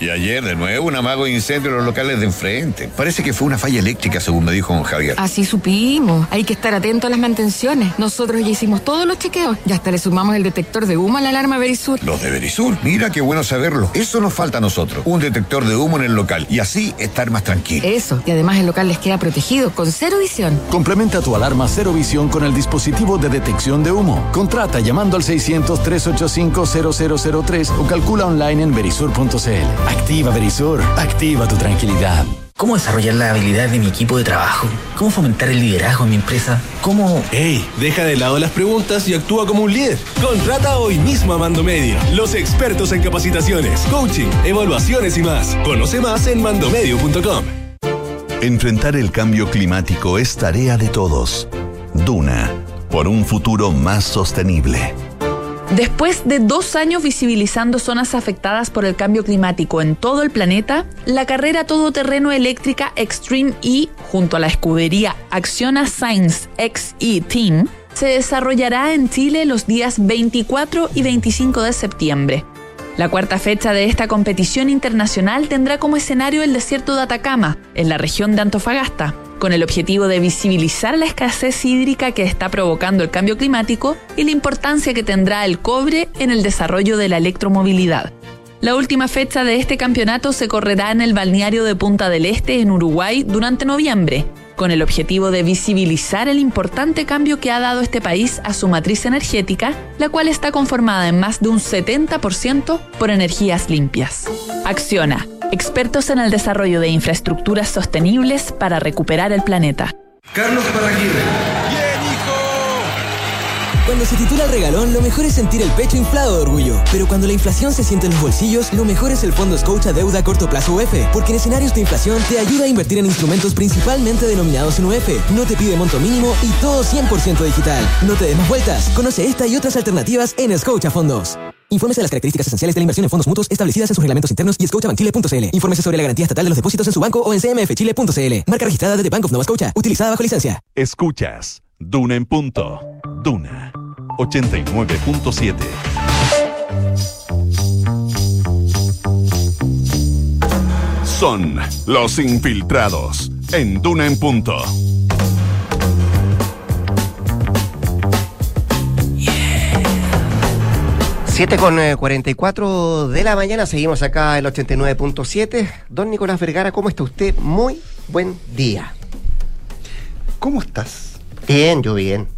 Y ayer de nuevo un amago de incendio en los locales de enfrente. Parece que fue una falla eléctrica, según me dijo don Javier. Así supimos. Hay que estar atento a las mantenciones. Nosotros ya hicimos todos los chequeos. Ya hasta le sumamos el detector de humo a la alarma Verisur. Los de Berisur. Mira qué bueno saberlo. Eso nos falta a nosotros. Un detector de humo en el local. Y así estar más tranquilo. Eso. Y además el local les queda protegido con cero visión. Complementa tu alarma Cero Visión con el dispositivo de detección de humo. Contrata llamando al 600-385-0003 o calcula online en verisur.cl. Activa Verisur. Activa tu tranquilidad. ¿Cómo desarrollar las habilidades de mi equipo de trabajo? ¿Cómo fomentar el liderazgo en mi empresa? ¿Cómo...? ¡Ey! Deja de lado las preguntas y actúa como un líder. Contrata hoy mismo a Mando Medio, los expertos en capacitaciones, coaching, evaluaciones y más. Conoce más en mandomedio.com. Enfrentar el cambio climático es tarea de todos. Duna, por un futuro más sostenible. Después de dos años visibilizando zonas afectadas por el cambio climático en todo el planeta, la carrera todoterreno eléctrica Extreme E, junto a la escudería Acciona Science XE Team, se desarrollará en Chile los días 24 y 25 de septiembre. La cuarta fecha de esta competición internacional tendrá como escenario el desierto de Atacama, en la región de Antofagasta, con el objetivo de visibilizar la escasez hídrica que está provocando el cambio climático y la importancia que tendrá el cobre en el desarrollo de la electromovilidad. La última fecha de este campeonato se correrá en el balneario de Punta del Este, en Uruguay, durante noviembre, con el objetivo de visibilizar el importante cambio que ha dado este país a su matriz energética, la cual está conformada en más de un 70% por energías limpias. Acciona, expertos en el desarrollo de infraestructuras sostenibles para recuperar el planeta. Carlos Paraguirre. Cuando se titula el regalón, lo mejor es sentir el pecho inflado de orgullo. Pero cuando la inflación se siente en los bolsillos, lo mejor es el Fondo Scotia Deuda a Corto Plazo UF. Porque en escenarios de inflación te ayuda a invertir en instrumentos principalmente denominados en UF. No te pide monto mínimo y todo 100% digital. No te des más vueltas. Conoce esta y otras alternativas en Scotia Fondos. Infórmese de las características esenciales de la inversión en fondos mutuos establecidas en sus reglamentos internos y scotiabankchile.cl. Infórmese sobre la garantía estatal de los depósitos en su banco o en cmfchile.cl. Marca registrada de The Bank of Nova Scotia, utilizada bajo licencia. Escuchas Duna en punto. Duna 89.7. Son los infiltrados en Duna en punto. Siete con eh, 44 de la mañana, seguimos acá el 89.7. Don Nicolás Vergara, ¿cómo está usted? Muy buen día. ¿Cómo estás? Bien, yo bien.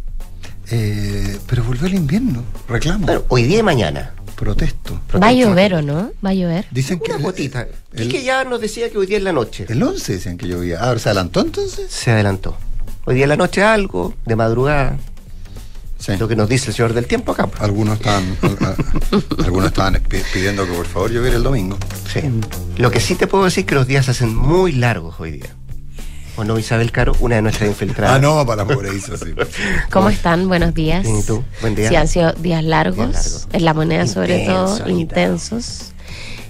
Eh, pero volvió el invierno, reclamo. Pero hoy día y mañana. Protesto. Va a llover o no? Va a llover. Dicen que. Una gotita. Y que ya nos decía que hoy día en la noche. El 11 decían que llovía. Ahora se adelantó entonces. Se adelantó. Hoy día en la noche algo, de madrugada. Sí. Lo que nos dice el señor del tiempo acá. Algunos estaban, *laughs* algunos estaban pi- pidiendo que por favor lloviera el domingo. Sí. Lo que sí te puedo decir es que los días se hacen muy largos hoy día. ¿O no, Isabel Caro? Una de nuestras infiltradas. Ah, no, para la pobre Isa, sí. ¿Cómo están? Buenos días. Bien, ¿y tú? Buen día. Sí, han sido días largos, Días largos. en la moneda sobre Intenso, todo, agitado. intensos,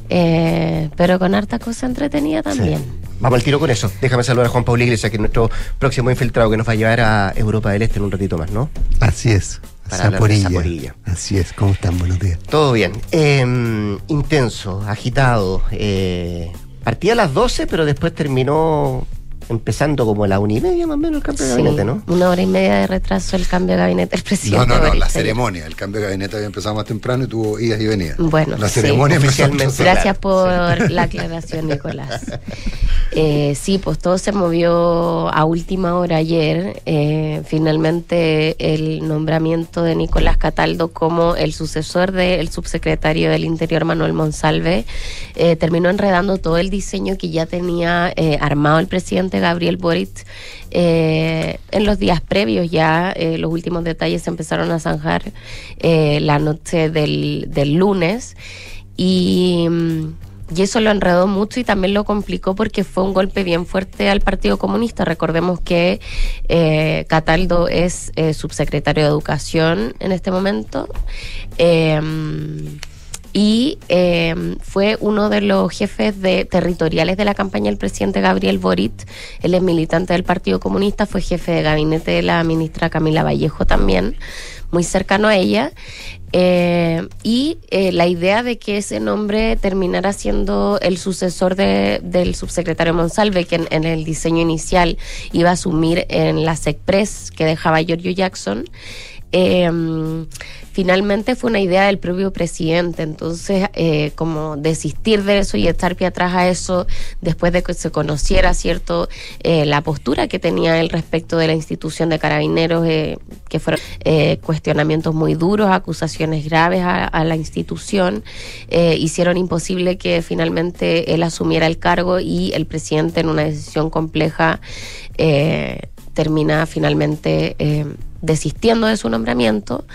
eh, pero con harta cosa entretenida también. Vamos al tiro con eso. Déjame saludar a Juan Pablo Iglesias, que es nuestro próximo infiltrado que nos va a llevar a Europa del Este en un ratito más, ¿no? Así es. Para hablar de Zaporilla. Zaporilla. Así es. ¿Cómo están? Buenos días. Todo bien. Eh, intenso, agitado. eh, partía a las 12, pero después terminó empezando como a la una y media más o menos el cambio de Sí, gabinete, ¿no? Una hora y media de retraso el cambio de gabinete del No, presidente. no, no, Boric la ceremonia. El cambio de gabinete había empezado más temprano y tuvo idas y venidas. Bueno, la sí, ceremonia oficialmente. entonces- Gracias por la aclaración, Nicolás. *laughs* Eh, sí, pues todo se movió a última hora ayer. Eh, finalmente el nombramiento de Nicolás Cataldo como el sucesor del subsecretario del Interior Manuel Monsalve eh, terminó enredando todo el diseño que ya tenía eh, armado el presidente Gabriel Boric eh, en los días previos. Ya eh, los últimos detalles se empezaron a zanjar eh, la noche del, del lunes. Y, mm, y eso lo enredó mucho y también lo complicó porque fue un golpe bien fuerte al Partido Comunista. Recordemos que Cataldo es subsecretario de Educación en este momento. Y eh, fue uno de los jefes de territoriales de la campaña del presidente Gabriel Boric. Él es militante del Partido Comunista, fue jefe de gabinete de la ministra Camila Vallejo también, muy cercano a ella. Eh, y eh, la idea de que ese nombre terminara siendo el sucesor de- del subsecretario Monsalve, que en, en el diseño inicial iba a asumir en la SECPRES que dejaba Giorgio Jackson, eh, finalmente fue una idea del propio presidente. Entonces, eh, como desistir de eso y estar pie atrás a eso después de que se conociera, ¿cierto?, Eh, la postura que tenía él respecto de la institución de carabineros, eh, que fueron eh, cuestionamientos muy duros, acusaciones graves a, la institución, hicieron imposible que finalmente él asumiera el cargo y el presidente en una decisión compleja termina finalmente eh, desistiendo de su nombramiento.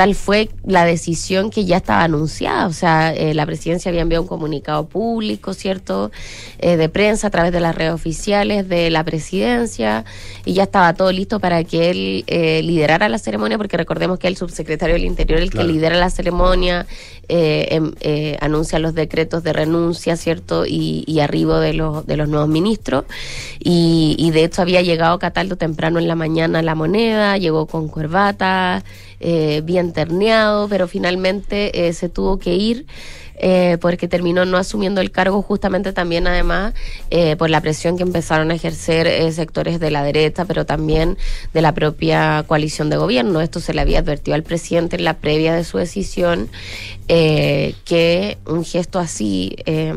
Tal fue la decisión que ya estaba anunciada. O sea, eh, la presidencia había enviado un comunicado público, ¿cierto? Eh, de prensa a través de las redes oficiales de la presidencia y ya estaba todo listo para que él eh, liderara la ceremonia, porque recordemos que el subsecretario del Interior, el Claro. que lidera la ceremonia, eh, em- anuncia los decretos de renuncia, ¿cierto? Y, y arribo de los, de los nuevos ministros. Y, y de hecho había llegado Cataldo temprano en la mañana a la moneda, llegó con corbata, eh, bien terneado, pero finalmente eh, se tuvo que ir. Eh, porque terminó no asumiendo el cargo justamente también además eh, por la presión que empezaron a ejercer eh, sectores de la derecha, pero también de la propia coalición de gobierno. Esto se le había advertido al presidente en la previa de su decisión, eh, que un gesto así, eh,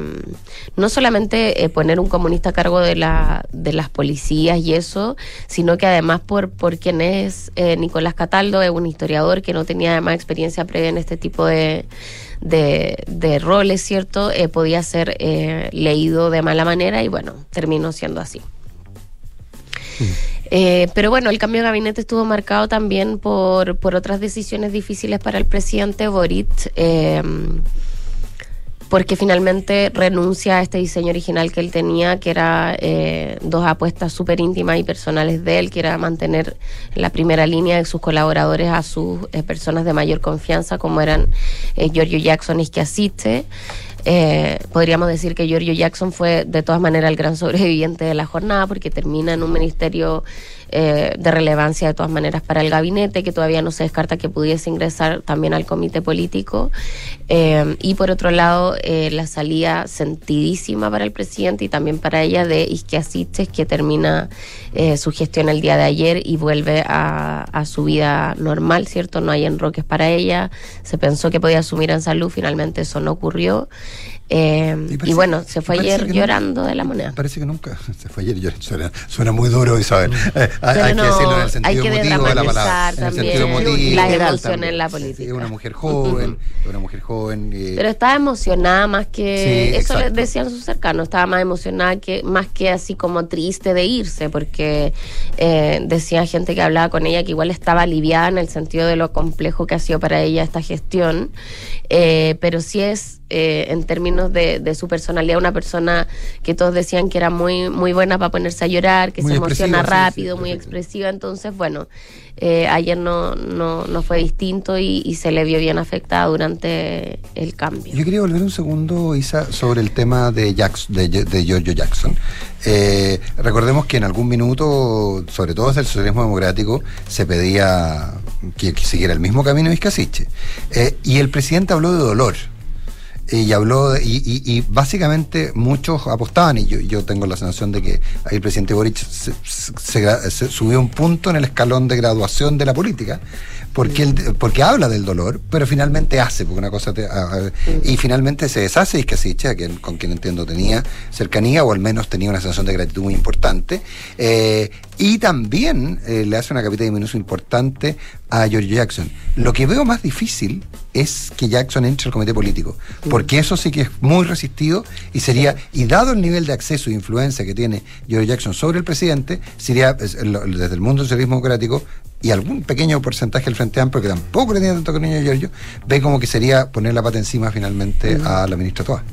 no solamente eh, poner un comunista a cargo de, la, de las policías y eso, sino que además por, por quien es eh, Nicolás Cataldo, es un historiador que no tenía además experiencia previa en este tipo de, de, de roles, ¿cierto? Eh, podía ser eh, leído de mala manera y bueno, terminó siendo así. Eh, pero bueno, el cambio de gabinete estuvo marcado también por, por otras decisiones difíciles para el presidente Boric, porque finalmente renuncia a este diseño original que él tenía, que era eh, dos apuestas súper íntimas y personales de él, que era mantener en la primera línea de sus colaboradores a sus eh, personas de mayor confianza, como eran eh, Giorgio Jackson y Asiste. Eh, podríamos decir que Giorgio Jackson fue de todas maneras el gran *laughs* sobreviviente de la jornada porque termina en un ministerio eh, de relevancia de todas maneras para el gabinete, que todavía no se descarta que pudiese ingresar también al comité político. Eh, y por otro lado, eh, la salida sentidísima para el presidente y también para ella de Asistes, que termina eh, su gestión el día de ayer y vuelve a, a su vida normal, ¿cierto? No hay enroques para ella. Se pensó que podía asumir en salud, finalmente eso no ocurrió. Eh, y, bueno, se fue ayer llorando de la moneda. Parece que nunca. *laughs* Se fue ayer. llorando. Suena, suena muy duro, Isabel. Eh, hay, que decirlo en el sentido de la palabra. En el también sentido emotivo. las emociones en la política. Es una mujer joven, una mujer joven. eh, Pero estaba emocionada más que Sí, eso le exacto. decían sus cercanos, estaba más emocionada que más que así como triste de irse, porque eh, decía gente que hablaba con ella que igual estaba aliviada en el sentido de lo complejo que ha sido para ella esta gestión, eh, pero sí es eh, en términos de, de su personalidad una persona que todos decían que era muy muy buena para ponerse a llorar, que Muy se emociona sí, rápido, muy expresiva, entonces bueno, eh, ayer no, no, no fue distinto y, y se le vio bien afectada durante el cambio. Yo quería volver un segundo, Isa, sobre el tema de, Jackson, de, de Giorgio Jackson. Eh, recordemos que en algún minuto, sobre todo desde el socialismo democrático, se pedía que, que siguiera el mismo camino Vizcasiche. Eh, y el presidente habló de dolor. Y habló y, y- y básicamente muchos apostaban y yo, yo tengo la sensación de que ahí el presidente Boric se, se subió un punto en el escalón de graduación de la política porque él, porque habla del dolor pero finalmente hace porque una cosa te- a- a- y finalmente se deshace y que a quien, con quien entiendo tenía cercanía o al menos tenía una sensación de gratitud muy importante. Eh, y también eh, le hace una capita de minuto importante a George Jackson. Lo que veo más difícil es que Jackson entre al comité político, porque eso sí que es muy resistido y sería, y dado el nivel de acceso e influencia que tiene George Jackson sobre el presidente, sería desde el mundo del socialismo democrático y algún pequeño porcentaje del Frente Amplio, que tampoco le tiene tanto cariño a Giorgio, ve como que sería poner la pata encima finalmente a la ministra Toa.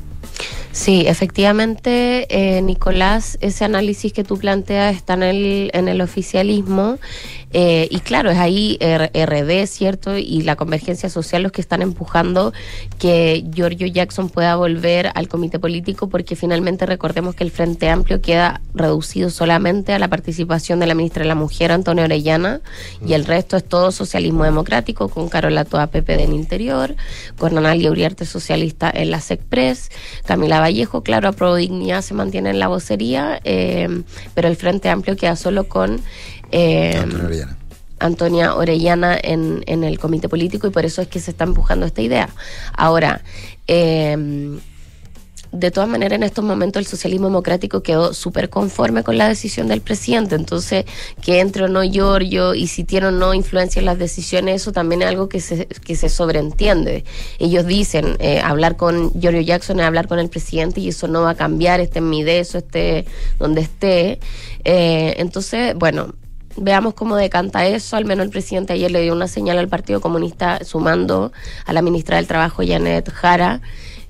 Sí, efectivamente, eh, Nicolás, ese análisis que tú planteas está en el, en el oficialismo eh, y claro, es ahí RD, ¿cierto? Y la convergencia social los que están empujando que Giorgio Jackson pueda volver al comité político porque finalmente recordemos que el Frente Amplio queda reducido solamente a la participación de la ministra de la Mujer, Antonio Orellana, y el resto es todo socialismo democrático con Carola Toa PP del Interior, con Analia Uriarte Socialista en la SECPRES, Camila Vallejo, claro, a Pro Dignidad se mantiene en la vocería, eh, pero el Frente Amplio queda solo con eh, Antonio Orellana. Antonia Orellana en, en el comité político y por eso es que se está empujando esta idea. Ahora, eh, de todas maneras, en estos momentos el socialismo democrático quedó súper conforme con la decisión del presidente. Entonces, que entre o no Giorgio y si tiene o no influencia en las decisiones, eso también es algo que se, que se sobreentiende. Ellos dicen, eh, hablar con Giorgio Jackson es hablar con el presidente y eso no va a cambiar, esté en mi eso esté donde esté. Eh, entonces, bueno, veamos cómo decanta eso. Al menos el presidente ayer le dio una señal al Partido Comunista sumando a la ministra del Trabajo, Janet Jara.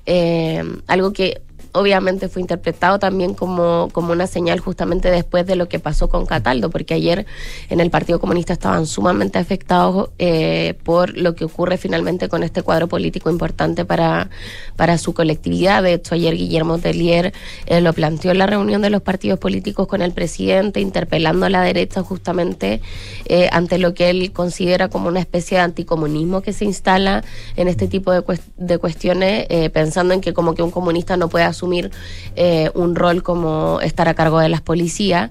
Eh, algo que obviamente fue interpretado también como, como una señal justamente después de lo que pasó con Cataldo, porque ayer en el Partido Comunista estaban sumamente afectados eh, por lo que ocurre finalmente con este cuadro político importante para, para su colectividad. De hecho, ayer Guillermo Tellier eh, lo planteó en la reunión de los partidos políticos con el presidente, interpelando a la derecha justamente eh, ante lo que él considera como una especie de anticomunismo que se instala en este tipo de, cuest- de cuestiones, eh, pensando en que como que un comunista no puede asumir eh, un rol como estar a cargo de las policías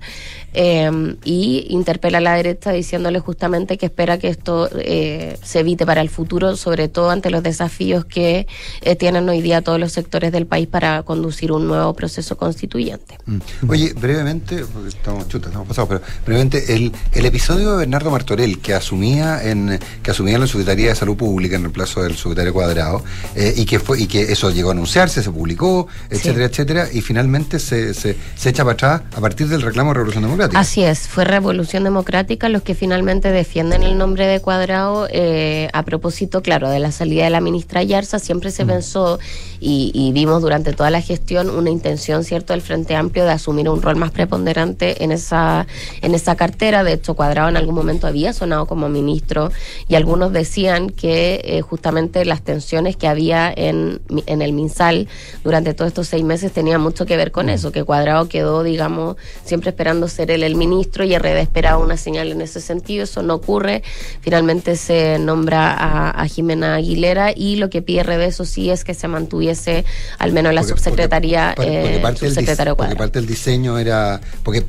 eh, y interpela a la derecha diciéndole justamente que espera que esto eh, se evite para el futuro, sobre todo ante los desafíos que eh, tienen hoy día todos los sectores del país para conducir un nuevo proceso constituyente. Mm. Oye, brevemente, porque estamos chutas, estamos pasados, pero brevemente, el, el episodio de Bernardo Martorell, que asumía en que asumía en la Secretaría de Salud Pública en reemplazo del secretario Cuadrado, eh, y que fue y que eso llegó a anunciarse, se publicó, etcétera, etcétera, y finalmente se, se, se echa para atrás a partir del reclamo de Revolución Democrática. Así es, fue Revolución Democrática los que finalmente defienden el nombre de Cuadrado eh, a propósito, claro, de la salida de la ministra Yarza. Siempre se pensó y, y vimos durante toda la gestión una intención, ¿cierto?, del Frente Amplio de asumir un rol más preponderante en esa, en esa cartera. De hecho, Cuadrado en algún momento había sonado como ministro y algunos decían que eh, justamente las tensiones que había en, en el MinSal durante todos estos seis meses tenían mucho que ver con eso, que Cuadrado quedó, digamos, siempre esperando ser él el ministro y RD esperaba una señal en ese sentido, eso no ocurre, finalmente se nombra a, a Jimena Aguilera y lo que pide RD, eso sí, es que se mantuviese al menos la Porque- subsecretaría, Porque- porque eh, parte subsecretario dise- porque Cuadrado. parte del diseño era porque,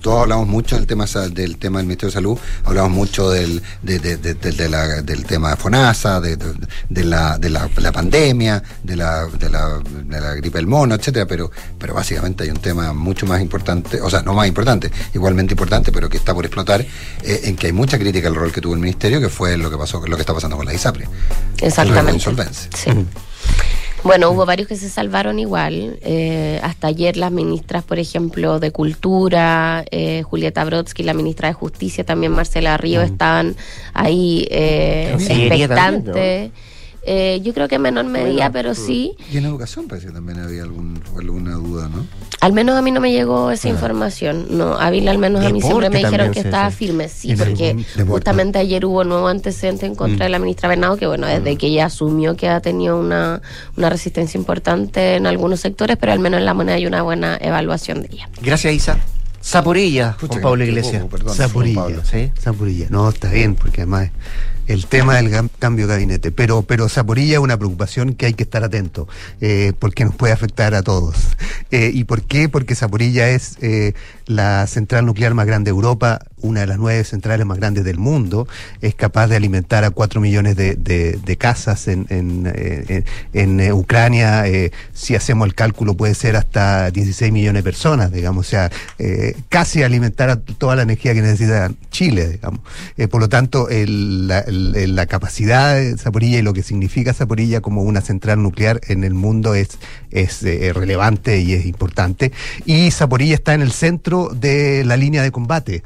todos hablamos mucho del tema del tema del Ministerio de Salud hablamos mucho del de, de- de- de- de la- del tema de FONASA de la, de la, la pandemia de la, de la de la gripe del mono etcétera pero pero básicamente hay un tema mucho más importante o sea no más importante igualmente importante pero que está por explotar eh, en que hay mucha crítica al rol que tuvo el ministerio que fue lo que pasó lo que está pasando con la ISAPRE Exactamente. insolvencia. Sí. Bueno, hubo varios que se salvaron igual. Eh, hasta ayer las ministras, por ejemplo, de Cultura, eh, Julieta Brodsky, la ministra de Justicia, también Marcela Río, estaban ahí eh, también, expectantes. Eh, yo creo que en menor medida, pero sí. y en educación parece que también había algún, alguna duda ¿no? Al menos a mí no me llegó esa información. No, Ávila al menos a mí siempre me dijeron que estaba firme. Sí, En porque deporte. justamente ayer hubo nuevo antecedente en contra Mm. de la ministra Bernardo, que bueno, desde que ella asumió que ha tenido una, una resistencia importante en algunos sectores, pero al menos en la moneda hay una buena evaluación de ella. Gracias, Isa. Zaporilla, Pucha, Juan Pablo Iglesias. Pablo. ¿Sí? Zapurilla. No, está bien, porque además el tema del cambio de gabinete. Pero, pero Zaporilla es una preocupación que hay que estar atento, eh, porque nos puede afectar a todos. *laughs* Eh, ¿Y por qué? Porque Zaporilla es eh, la central nuclear más grande de Europa, una de las nueve centrales más grandes del mundo, es capaz de alimentar a cuatro millones de, de- casas en, en, eh, en, Ucrania. eh, si hacemos el cálculo, puede ser hasta 16 millones de personas, digamos, o sea, eh, casi alimentar a toda la energía que necesita Chile, digamos. Por lo tanto, la, capacidad de Zaporilla y lo que significa Zaporilla como una central nuclear en el mundo es, es relevante y es importante. Y Zaporilla está en el centro de la línea de combate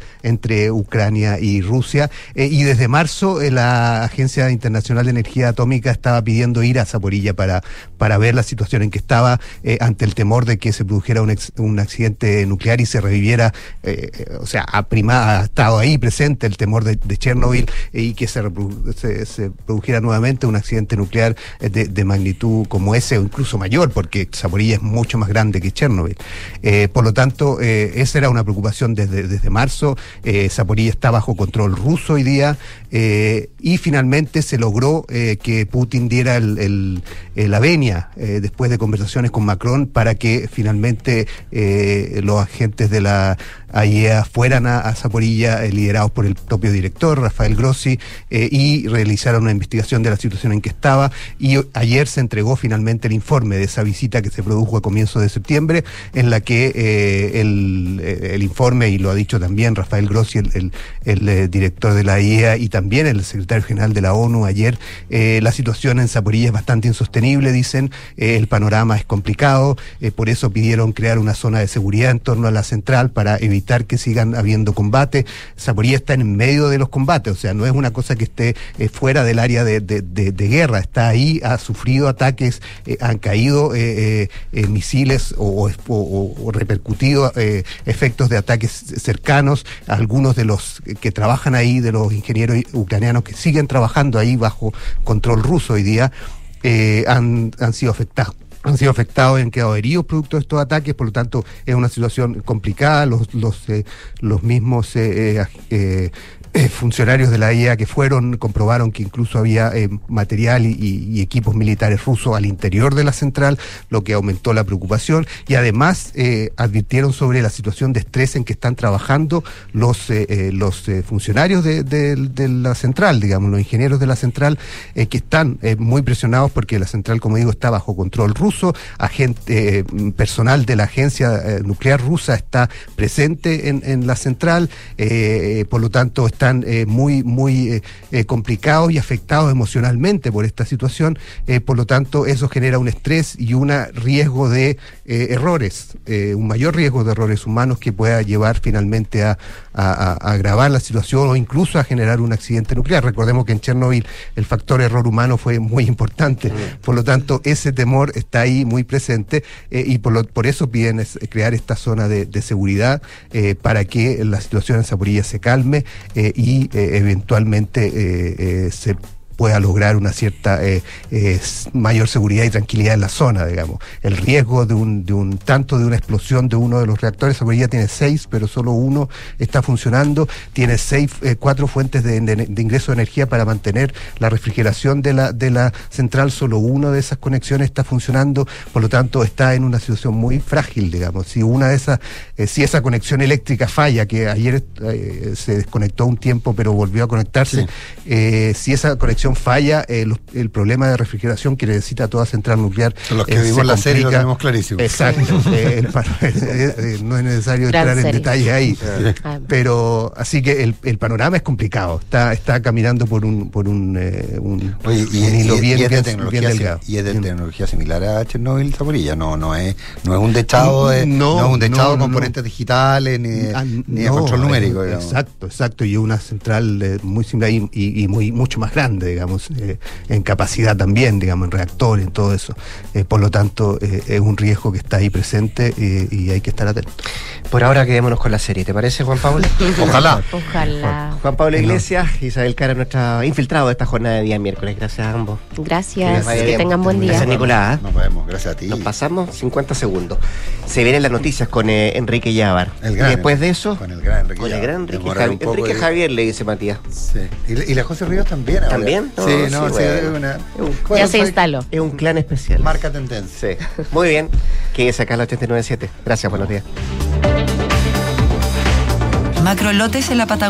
Ucrania y Rusia. eh, y desde marzo eh, la Agencia Internacional de Energía Atómica estaba pidiendo ir a Zaporilla para, para ver la situación en que estaba eh, ante el temor de que se produjera un, ex- un accidente nuclear y se reviviera, eh, eh, o sea, ha, prima- ha estado ahí presente el temor de, de Chernobyl eh, y que se, se, se produjera nuevamente un accidente nuclear de, de magnitud como ese o incluso mayor, porque Zaporilla es mucho más grande que Chernobyl. Por lo tanto, esa era una preocupación desde, desde marzo. Eh, Zaporilla está bajo control ruso hoy día eh, y finalmente se logró eh, que Putin diera el, el- eh, la venia eh, después de conversaciones con Macron para que finalmente eh, los agentes de la AIEA fueran a, a Zaporilla, eh, liderados por el propio director, Rafael Grossi, eh, y realizaron una investigación de la situación en que estaba. Y ayer se entregó finalmente el informe de esa visita que se produjo a comienzos de septiembre, en la que eh, el, el informe, y lo ha dicho también Rafael Grossi, el, el- el, director de la AIEA, y también el secretario general de la ONU ayer, la situación en Zaporilla es bastante insostenible, dicen, el panorama es complicado, por eso pidieron crear una zona de seguridad en torno a la central para evitar que sigan habiendo combate. Zaporilla está en medio de los combates, o sea, no es una cosa que esté eh, fuera del área de, guerra, está ahí, ha sufrido ataques, eh, han caído eh, misiles o, repercutido efectos de ataques cercanos. Algunos de los que trabajan ahí, de los ingenieros ucranianos que siguen trabajando ahí bajo control ruso hoy día, han sido afectados han sido afectados, han quedado heridos producto de estos ataques, por lo tanto es una situación complicada. Los, los, eh, los mismos eh, eh, funcionarios de la IA que fueron comprobaron que incluso había eh, material y, equipos militares rusos al interior de la central, lo que aumentó la preocupación. Y además eh, advirtieron sobre la situación de estrés en que están trabajando los, los funcionarios de, la central, digamos, los ingenieros de la central, que están muy presionados porque la central, como digo, está bajo control ruso, agente, personal de la agencia nuclear rusa está presente en, la central, por lo tanto están eh, muy, muy eh, eh, complicados y afectados emocionalmente por esta situación, por lo tanto eso genera un estrés y un riesgo de errores, un mayor riesgo de errores humanos que pueda llevar finalmente a, a- a- a agravar la situación o incluso a generar un accidente nuclear. Recordemos que en Chernobyl el factor error humano fue muy importante, por lo tanto ese temor está ahí muy presente y por, lo- por eso piden es- crear esta zona de, de seguridad para que la situación en Zaporilla se calme eh, y eh, eventualmente eh, eh, se pueda lograr una cierta eh, eh, mayor seguridad y tranquilidad en la zona, digamos. El riesgo de un, de un tanto de una explosión de uno de los reactores, Zaporilla tiene seis, pero solo uno está funcionando, tiene seis, eh, cuatro fuentes de, de- de ingreso de energía para mantener la refrigeración de la, de la central, solo uno de esas conexiones está funcionando, por lo tanto está en una situación muy frágil, digamos. Si una de esas, si esa conexión eléctrica falla, que ayer se desconectó un tiempo pero volvió a conectarse, Sí. si esa conexión falla, eh, los- el problema de refrigeración que necesita toda central nuclear. Son los que eh, vimos se la serie lo tenemos clarísimo. Exacto. *laughs* eh, el *laughs* eh, no es necesario Gran entrar en detalle ahí. Sí. Pero así que el, el panorama es complicado. Está, está caminando por un, por un, eh, un, Oye, y, un hilo y- bien, y es de bien- tecnología, bien delgado. y es de tecnología similar a Chernobyl Zaporilla, no, no es, no es un dechado de, No, no, es un dechado no, de no, componentes digitales ni, de- Ah, ni de control numérico. digamos. Exacto, exacto. Y una central eh, muy similar y, y- y muy mucho más grande, digamos, eh, en capacidad también, digamos, en reactor, en todo eso. Eh, por lo tanto, eh, es un riesgo que está ahí presente y hay que estar atento. Por ahora quedémonos con la serie, ¿te parece, Juan Pablo? *laughs* Ojalá. Ojalá. Juan Pablo Iglesias, Isabel Cara, nuestra infiltrado de esta jornada de día miércoles. Gracias a ambos. Gracias, que tengan buen día. Gracias, Nicolás. Nos vemos, gracias a ti. Nos pasamos 50 segundos. Se vienen las noticias con eh, Enrique Llávar. El gran y después de eso, Con el gran Enrique. con el gran Enrique, Javi- Enrique y- Javier, le dice Matías. Sí. Y, la- y la José Ríos también. ahora. Sí, no, sí, sí, bueno. es una. Es un- bueno, ya se instaló. Es un clan especial. Marca tendencia. Sí. Muy bien. Que es acá la 897. Gracias, buenos días. Macrolotes en la Patagonia.